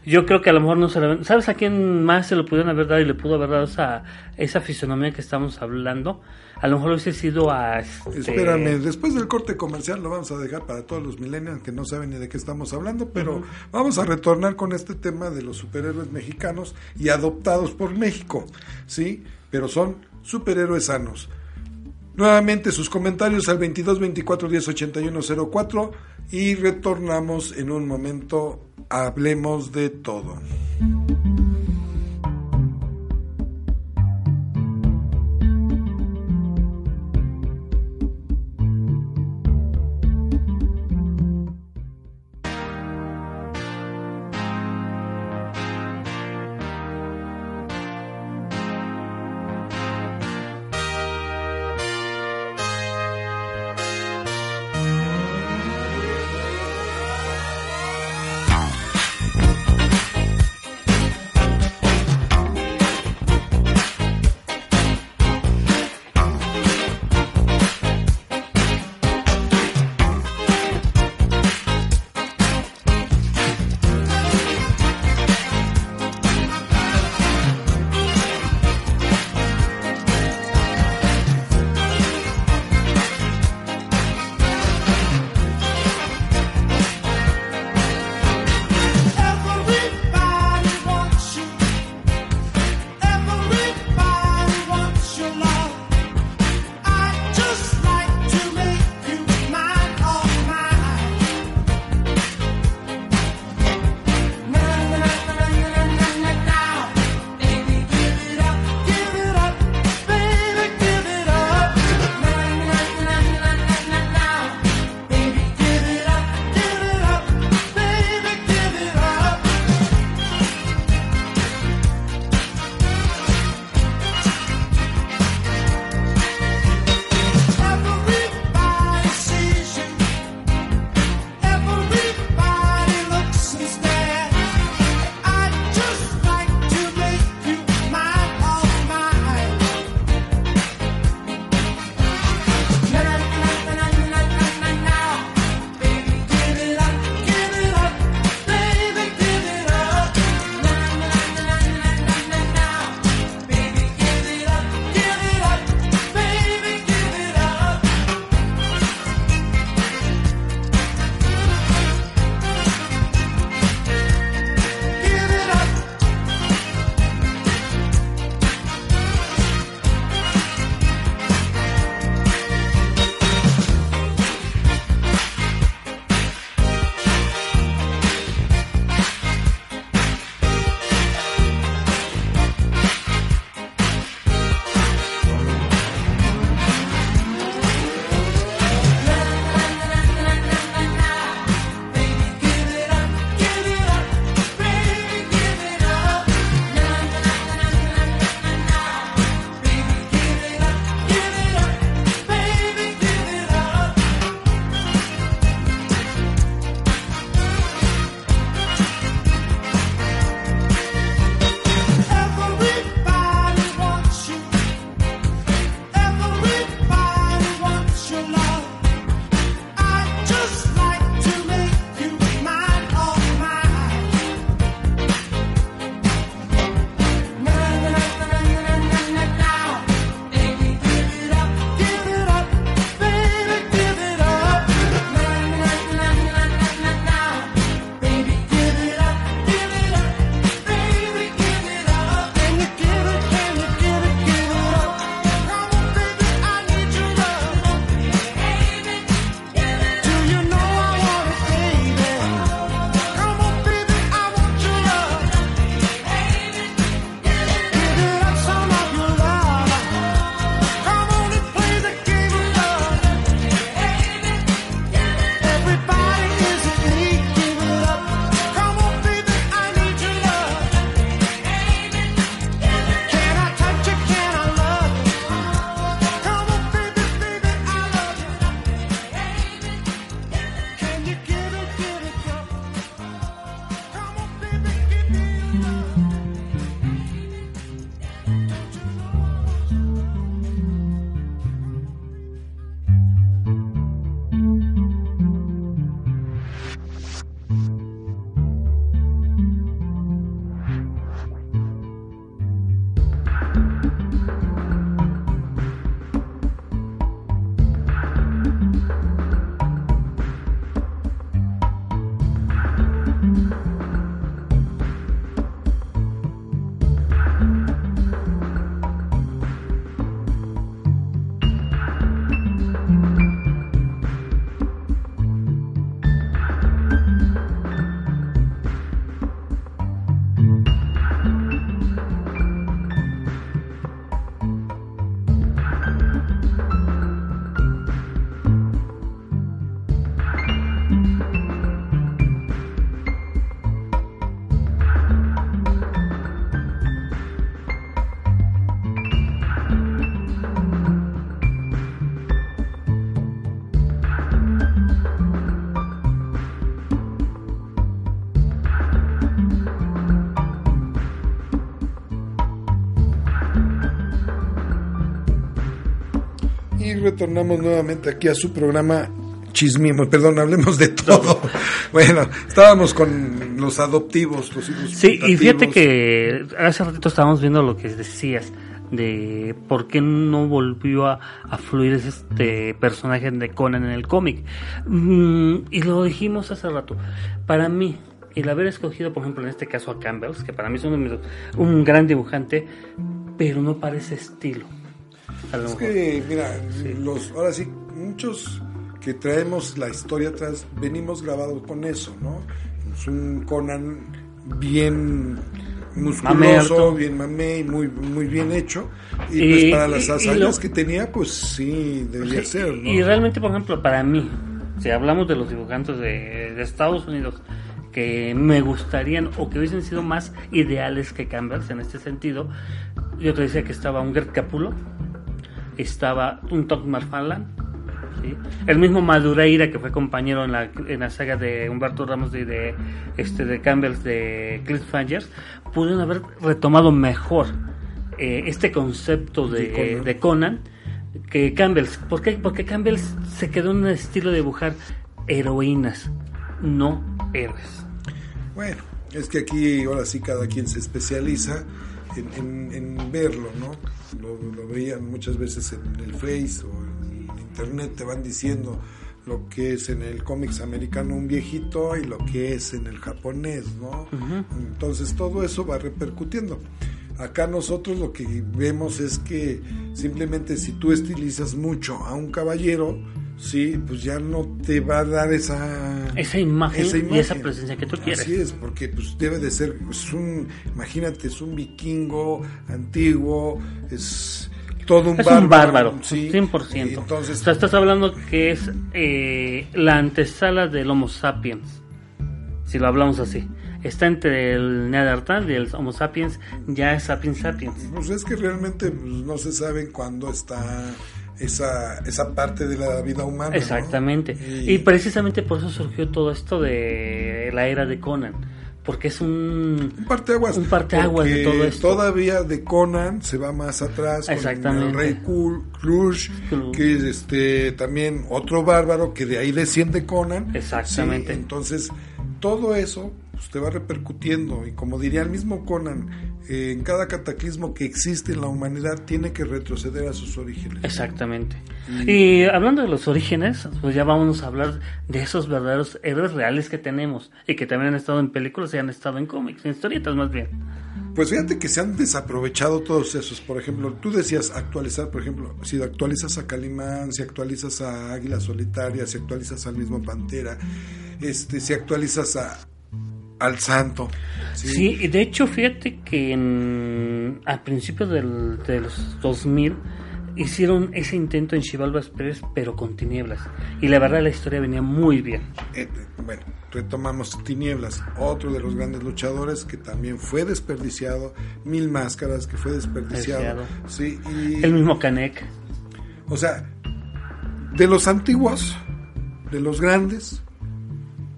Yo creo que a lo mejor no se lo... ¿Sabes a quién más se lo pudieron haber dado y le pudo haber dado esa, esa fisonomía que estamos hablando? A lo mejor hubiese sido a... Este, Espérame, después del corte comercial lo vamos a dejar para todos los millennials que no saben ni de qué estamos hablando, pero vamos a retornar con este tema de los superhéroes mexicanos y adoptados por México, ¿sí? Pero son superhéroes sanos. Nuevamente sus comentarios al 22 24 10 81 04 y retornamos en un momento. Hablemos de todo. Retornamos nuevamente aquí a su programa Chismimo, perdón, hablemos de todo. bueno, estábamos con los adoptivos, los hijos Sí, y fíjate que hace ratito estábamos viendo lo que decías de por qué no volvió a, a fluir este personaje de Conan en el cómic. Mm, y lo dijimos hace rato. Para mí, el haber escogido, por ejemplo, en este caso a Campbell, que para mí es uno de mis- un gran dibujante, pero no parece estilo. A lo Es mejor. que, mira, los, ahora sí, muchos que traemos la historia atrás, venimos grabados con eso, ¿no? Es un Conan bien musculoso, Mamerto. bien mamey, muy, muy bien hecho. Y, Y- pues para las y- y hazañas lo- que tenía, pues sí, debería Sí, ser, ¿no? Y realmente, por ejemplo, para mí, si hablamos de los dibujantes de, de Estados Unidos que me gustarían o que hubiesen sido más ideales que Campbell en este sentido, yo te decía que estaba un Gert Capulo, estaba un Todd McFarlane, ¿sí? el mismo Madureira que fue compañero en la, en la saga de Humberto Ramos de, de, este, de Campbell de Cliffhanger, pudieron haber retomado mejor eh, este concepto de, De Conan. de Conan que Campbell. ¿Por qué? Porque Campbell se quedó en un estilo de dibujar heroínas, no héroes. Bueno, es que aquí ahora sí cada quien se especializa en, en- en verlo, ¿no? Lo, lo veían muchas veces en el Face o en Internet, te van diciendo lo que es en el cómics americano un viejito y lo que es en el japonés, ¿no? Entonces todo eso va repercutiendo. Acá nosotros lo que vemos es que simplemente si tú estilizas mucho a un caballero, sí, pues ya no te va a dar esa Esa imagen, esa y esa presencia que tú quieres. Así es, porque pues debe de ser, es un, imagínate, es un vikingo antiguo, es todo un Es bárbaro. un bárbaro, sí. 100%. Y Entonces, o sea, estás hablando que es eh, la antesala del Homo sapiens, si lo hablamos así. Está entre el Neandertal y el Homo sapiens, ya es sapiens sapiens. pues es que realmente pues, no se sabe cuándo está esa, esa parte de la vida humana. ¿no? Exactamente. Y- Y precisamente por eso surgió todo esto de la era de Conan. Porque es un... Un parteaguas. Un parteaguas de todo esto. Todavía de Conan se va más atrás con el rey Klush. que es este también otro bárbaro que de ahí desciende Conan. Exactamente. Sí, entonces, todo eso pues, te va repercutiendo y como diría el mismo Conan, en cada cataclismo que existe en la humanidad tiene que retroceder a sus orígenes. Exactamente. Y hablando de los orígenes, pues ya vamos a hablar de esos verdaderos héroes reales que tenemos y que también han estado en películas y han estado en cómics, en historietas más bien. Pues fíjate que se han desaprovechado todos esos. Por ejemplo, tú decías actualizar, por ejemplo, si actualizas a Calimán, si actualizas a Águila Solitaria, si actualizas al mismo Pantera, este, si actualizas a al Santo. Sí, y de hecho, fíjate que en, a principios del, de los 2000 hicieron ese intento en Chivalba Express, pero con tinieblas. Y la verdad, la historia venía muy bien. Eh, bueno, retomamos Tinieblas, otro de los grandes luchadores que también fue desperdiciado, Mil Máscaras que fue desperdiciado. Sí, y, El mismo Canek. o sea, de los antiguos, de los grandes,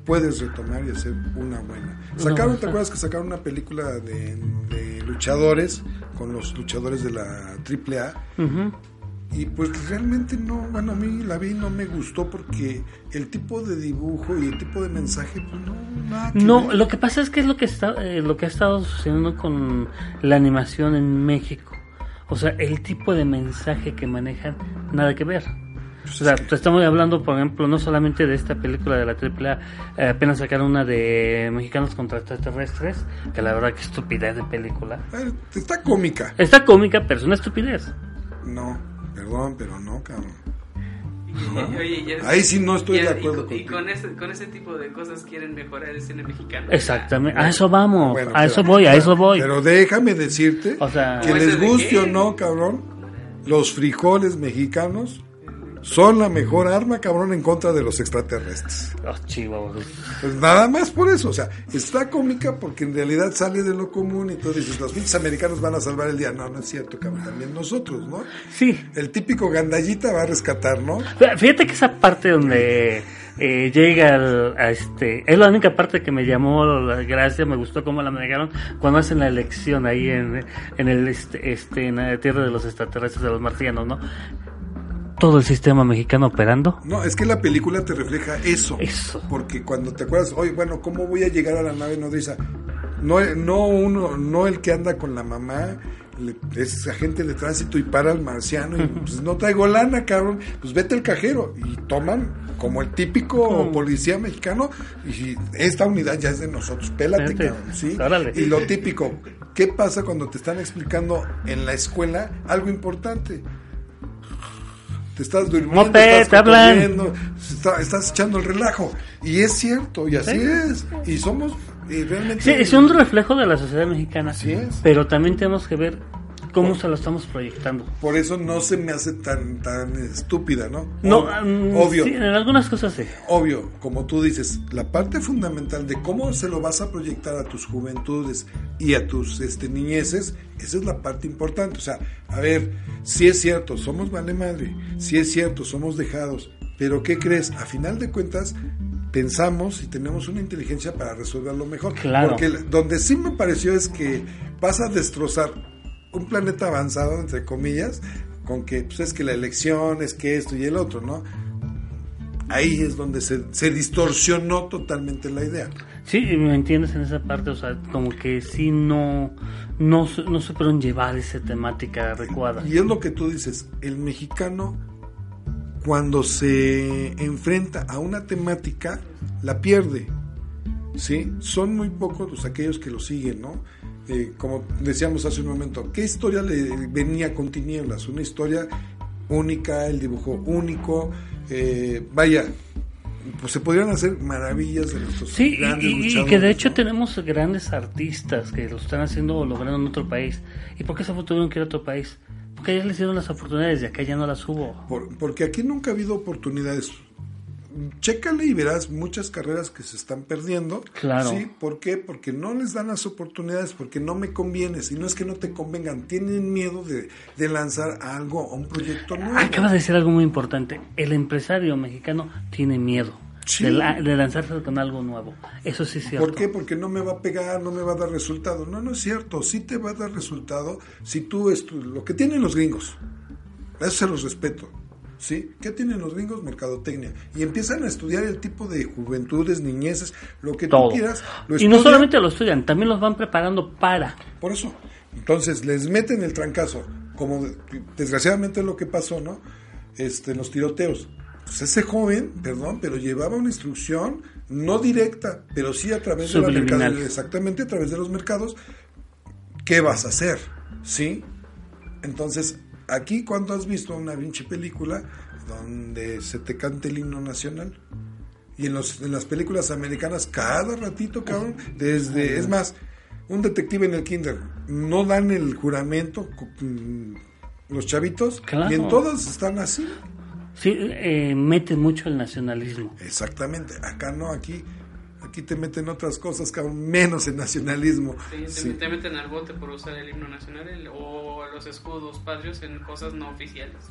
puedes retomar y hacer una buena. Sacaron, ¿te acuerdas que sacaron una película de, de luchadores con los luchadores de la AAA? Ujú. Y pues realmente no, bueno, a mí la vi no me gustó porque el tipo de dibujo y el tipo de mensaje, pues no, nada que No, ver. lo que pasa es que es lo que está, eh, lo que ha estado sucediendo con la animación en México. O sea, el tipo de mensaje que manejan, nada que ver. O sea, estamos hablando, por ejemplo, no solamente de esta película de la AAA, eh, apenas sacaron una de Mexicanos contra Extraterrestres, que la verdad que estupidez de película. Eh, Está cómica. Está cómica, pero es una estupidez. No, perdón, pero no, cabrón. Y- oye, y es- Ahí sí no estoy y- de y acuerdo con- Y, contigo. con, ese, con ese tipo de cosas quieren mejorar el cine mexicano. Exactamente, a eso vamos, Bueno, a eso pero- voy, a eso voy. Pero déjame decirte O sea- que ¿Cómo les guste o no, cabrón, los frijoles mexicanos son la mejor arma, cabrón, en contra de los extraterrestres. Chihuahuas. Pues nada más por eso, o sea, está cómica porque en realidad sale de lo común y tú dices, los pinches americanos van a salvar el día. No, no es cierto, cabrón, también nosotros, ¿no? Sí, El típico gandallita va a rescatar, ¿no? Fíjate que esa parte donde eh, llega al- a este es la única parte que me llamó la gracia, me gustó cómo la manejaron cuando hacen la elección ahí en, en el este, este en la tierra de los extraterrestres de los marcianos, ¿no? Todo el sistema mexicano operando. No, es que la película te refleja eso. Eso. Porque cuando te acuerdas, oye, bueno, ¿cómo voy a llegar a la nave nodriza? No, no uno, no el que anda con la mamá, le- es agente de tránsito y para al marciano y pues no traigo lana, cabrón, pues vete al cajero y toman como el típico policía mexicano y esta unidad ya es de nosotros, pélate, cabrón, ¿sí? Órale. Y lo típico, ¿qué pasa cuando te están explicando en la escuela algo importante? Te estás durmiendo, Mope, estás comiendo, está- estás echando el relajo. Y es cierto, y así Sí. es. Y somos, y realmente... Sí, es un reflejo de la sociedad mexicana. Así es. Pero también tenemos que ver cómo se lo estamos proyectando. Por eso no se me hace tan, tan estúpida, ¿no? No, mm, obvio. sí, en algunas cosas sí. Obvio, como tú dices, la parte fundamental de cómo se lo vas a proyectar a tus juventudes y a tus este, niñeces, esa es la parte importante. O sea, a ver, si es cierto, somos vale madre, si es cierto, somos dejados, pero ¿qué crees? A final de cuentas, pensamos y tenemos una inteligencia para resolverlo mejor. Claro. Porque donde sí me pareció es que vas a destrozar un planeta avanzado, entre comillas, con que pues es que la elección, es que esto y el otro, ¿no? ahí es donde se, se distorsionó totalmente la idea. Sí, me entiendes en esa parte, o sea, como que sí no, no, se- no supieron llevar esa temática adecuada. Y es lo que tú dices, el mexicano cuando se enfrenta a una temática la pierde. ¿Sí? Son muy pocos los aquellos que lo siguen, ¿no? Eh, como decíamos hace un momento, ¿qué historia le venía con tinieblas? Una historia única, el dibujo único, eh, vaya, pues se podrían hacer maravillas de nuestros Sí, grandes y- y que de hecho ¿no? tenemos grandes artistas que lo están haciendo o logrando en otro país. ¿Y por qué se tuvieron que ir a otro país? Porque allá les dieron las oportunidades y acá ya no las hubo. Por- porque aquí nunca ha habido oportunidades. Chécale y verás muchas carreras que se están perdiendo. Claro. Sí, ¿por qué? Porque no les dan las oportunidades, porque no me conviene. Si no es que no te convengan, tienen miedo de, de lanzar algo a un proyecto nuevo. Acabas de decir algo muy importante. El empresario mexicano tiene miedo Sí. de, la- de lanzarse con algo nuevo. Eso sí es cierto. ¿Por qué? Porque no me va a pegar, no me va a dar resultado. No, no es cierto. Sí te va a dar resultado si tú lo que tienen los gringos. Eso se los respeto. ¿Sí? ¿Qué tienen los gringos? Mercadotecnia. Y empiezan a estudiar el tipo de juventudes, niñeces, lo que Todo. tú quieras. Lo y no solamente lo estudian, también los van preparando para. Por eso. Entonces les meten el trancazo. Como de- desgraciadamente es lo que pasó, ¿no? Este, en los tiroteos. Pues ese joven, perdón, pero llevaba una instrucción no directa, pero sí a través de la mercado, exactamente a través de los mercados. ¿Qué vas a hacer? ¿Sí? Entonces, aquí cuando has visto una pinche película donde se te canta el himno nacional. Y en, los, en las películas americanas, cada ratito, cabrón, desde, es más, un detective en el kinder, no dan el juramento, mm, los chavitos, Claro. y en todas están así. Sí, eh, meten mucho el nacionalismo. Exactamente, acá no, aquí, aquí te meten otras cosas, cabrón, menos el nacionalismo. Sí, te, Sí. te meten al bote por usar el himno nacional el- o los escudos patrios en cosas no oficiales.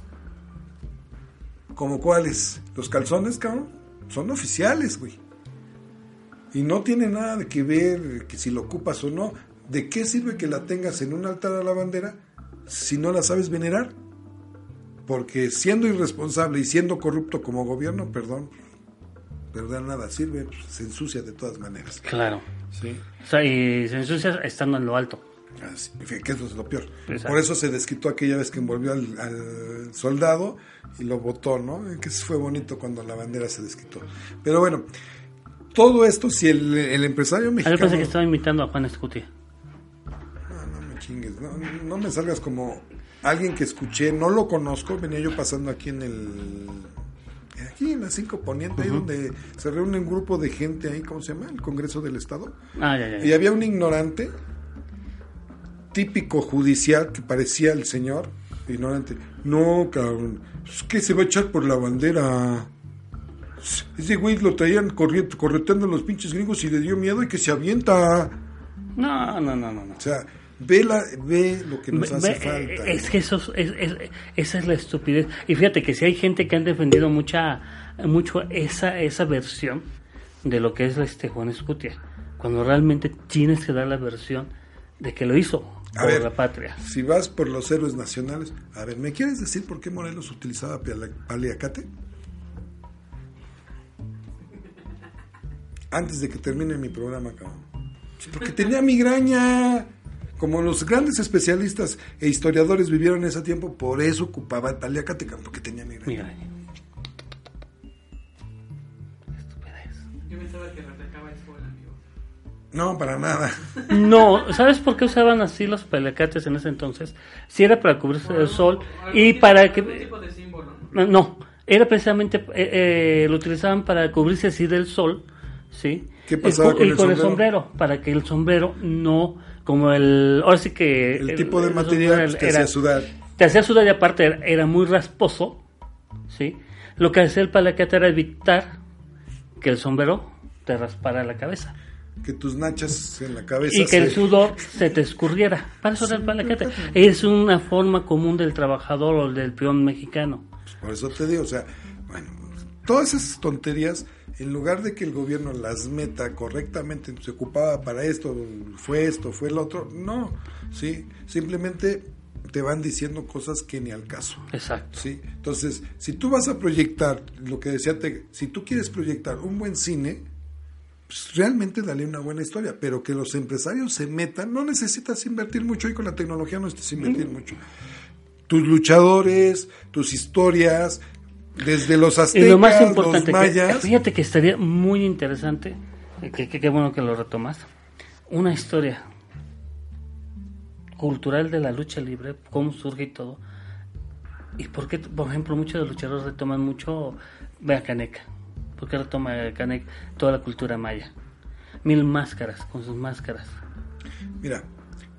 ¿Como cuáles? Los calzones, cabrón, son oficiales, güey. Y no tiene nada de que ver que si lo ocupas o no. ¿De qué sirve que la tengas en un altar a la bandera si no la sabes venerar? Porque siendo irresponsable y siendo corrupto como gobierno, perdón, verdad nada sirve, pues, se ensucia de todas maneras. Claro. Sí. O sea, y se ensucia estando en lo alto. Así, que eso es lo peor. Exacto. Por eso se desquitó aquella vez que envolvió al, al soldado y lo botó, ¿no? Que fue bonito cuando la bandera se desquitó. Pero bueno, todo esto, si el, el empresario Ah, Yo mexicano... pensé que estaba imitando a Juan Escutia. No, no me chingues, no, no me salgas como alguien que escuché, no lo conozco, venía yo pasando aquí en el... Aquí en la 5 Poniente, ahí donde se reúne un grupo de gente ahí, ¿cómo se llama? El Congreso del Estado. Ah, ya, ya. Y había un ignorante, típico judicial, que parecía el señor, ignorante. No, cabrón, es que se va a echar por la bandera. Ese güey lo traían correteando los pinches gringos y le dio miedo y que se avienta. No, no, no, no. no. O sea, ve, la, ve lo que nos Ve- hace falta. Es que eso es, es- esa es la estupidez. Y fíjate que si hay gente que han defendido mucha mucho esa esa versión de lo que es este Juan Escutia, cuando realmente tienes que dar la versión de que lo hizo. A por ver. la patria. Si vas por los héroes nacionales, a ver, ¿me quieres decir por qué Morelos utilizaba paliacate? Antes de que termine mi programa, cabrón. Porque tenía migraña. Como los grandes especialistas e historiadores vivieron en ese tiempo, por eso ocupaba el paliacate, cabrón, porque tenía migraña. Mira, Yo pensaba que reflejaba el sol, amigo. No, para nada. No, ¿sabes por qué usaban así los paliacates en ese entonces? Si era para cubrirse del sol y para que... tipo de símbolo, ¿no? No, era precisamente, eh, eh, lo utilizaban para cubrirse así del sol, ¿sí? ¿Qué pasaba Y con y el con el sombrero? sombrero, para que el sombrero no, como el, ahora sí que... El tipo de el material pues, era- hacía sudar. Te hacía sudar y aparte era, era muy rasposo, ¿sí? Lo que hacía el paliacate era evitar que el sombrero te raspara la cabeza. Que tus nachas en la cabeza. Y que el sudor se te escurriera. Para eso era el paliacate. Es una forma común del trabajador o del peón mexicano. Por eso te digo, o sea, bueno, todas esas tonterías, en lugar de que el gobierno las meta correctamente, se ocupaba para esto, fue esto, fue el otro, no, sí, simplemente te van diciendo cosas que ni al caso. Exacto. ¿sí? Entonces, si tú vas a proyectar, lo que decía Te, si tú quieres proyectar un buen cine, pues realmente dale una buena historia, pero que los empresarios se metan, no necesitas invertir mucho y con la tecnología no necesitas invertir mucho. Tus luchadores, tus historias, desde los Y aztecas, lo más los importante, que, mayas, fíjate que estaría muy interesante, eh, que que- qué bueno que lo retomas, una historia cultural de la lucha libre, cómo surge y todo. Y por qué, por ejemplo, muchos de los luchadores retoman mucho, ve a Canek, ¿por qué retoma Canek toda la cultura maya? Mil máscaras, con sus máscaras. Mira,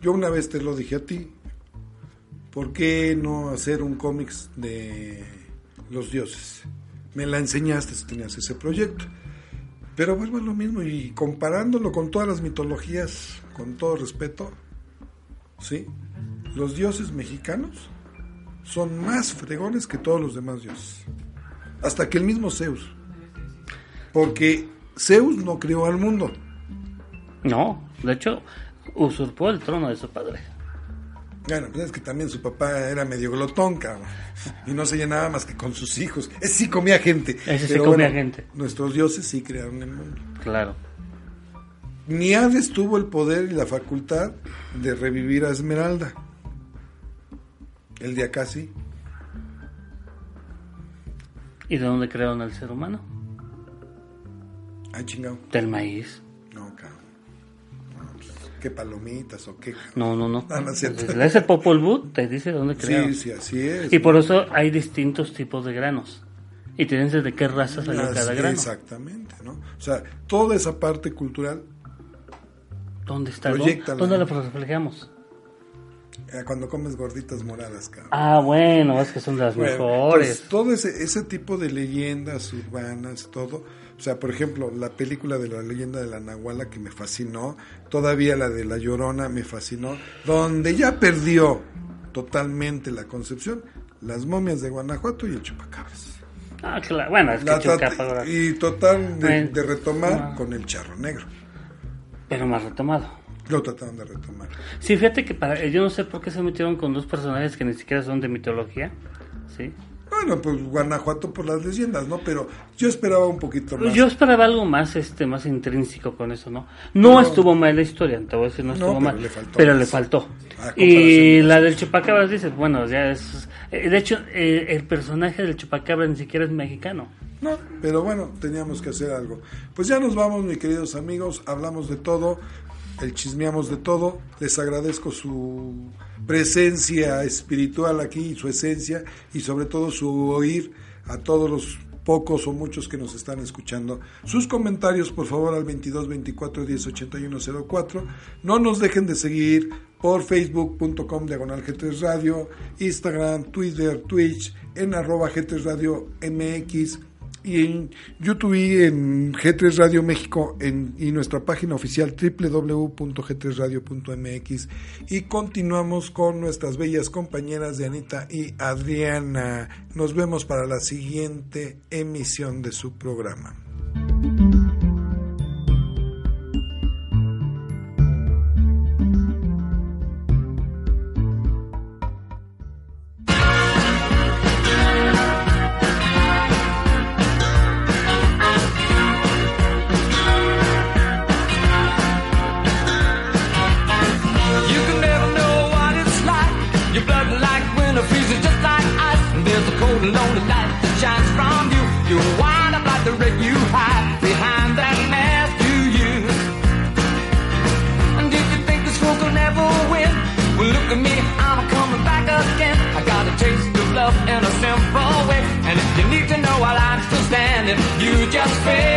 yo una vez te lo dije a ti, ¿por qué no hacer un cómics de los dioses? Me la enseñaste si tenías ese proyecto. Pero vuelvo a lo mismo y comparándolo con todas las mitologías, con todo respeto, ¿sí? Los dioses mexicanos son más fregones que todos los demás dioses. Hasta que el mismo Zeus. Porque Zeus no creó al mundo. No, de hecho, usurpó el trono de su padre. Bueno, pues es que también su papá era medio glotón, cabrón. Y no se llenaba más que con sus hijos. Ese sí comía gente. Ese sí comía gente. Nuestros dioses sí crearon el mundo. Claro. Ni Hades tuvo el poder y la facultad de revivir a Esmeralda. El de acá sí. ¿Y de dónde crearon al ser humano? Ay, chingado. Del maíz. ¿Qué palomitas o qué? No, no, no. No. Ese Popol Vuh te dice dónde crearon. Sí, sí, así es. Y por eso hay distintos tipos de granos. Y tienes de qué raza salió Así- cada grano. Exactamente, ¿no? O sea, toda esa parte cultural, ¿Dónde está? Proyéctala. ¿Dónde la reflejamos? eh, cuando comes gorditas moradas, cabrón. Ah, bueno, es que son las Bueno, mejores. pues, todo ese, ese tipo de leyendas urbanas, todo. O sea, por ejemplo, la película de la leyenda de la Nahuala que me fascinó, todavía la de la Llorona me fascinó, donde ya perdió totalmente la concepción, las momias de Guanajuato y el chupacabras. Ah, claro. Bueno, es que trata- ahora- y total de, Bueno, de retomar ah. con el charro negro. Pero más retomado. Lo trataron de retomar. Sí, fíjate que para, yo no sé por qué se metieron con dos personajes que ni siquiera son de mitología. ¿Sí? Bueno, pues Guanajuato por las leyendas, ¿no? Pero yo esperaba un poquito más. Yo esperaba algo más este más intrínseco con eso, ¿no? No No. estuvo mal la historia, te voy a decir, no No, estuvo pero mal, le faltó pero más. le faltó. A Y la del chupacabras dices, bueno, ya es eh, de hecho eh, el personaje del chupacabra ni siquiera es mexicano. No, pero bueno, teníamos que hacer algo. Pues ya nos vamos, mis queridos amigos, hablamos de todo, el chismeamos de todo. Les agradezco su presencia espiritual aquí, su esencia y sobre todo su oír a todos los pocos o muchos que nos están escuchando. Sus comentarios, por favor, al 22 24 10 81 04. No nos dejen de seguir por facebook.com diagonal G3 Radio, Instagram, Twitter, Twitch, en arroba G3 Radio MX y en YouTube y en G3 Radio México y nuestra página oficial www.g3radio.mx y continuamos con nuestras bellas compañeras de Anita y Adriana. Nos vemos para la siguiente emisión de su programa. Just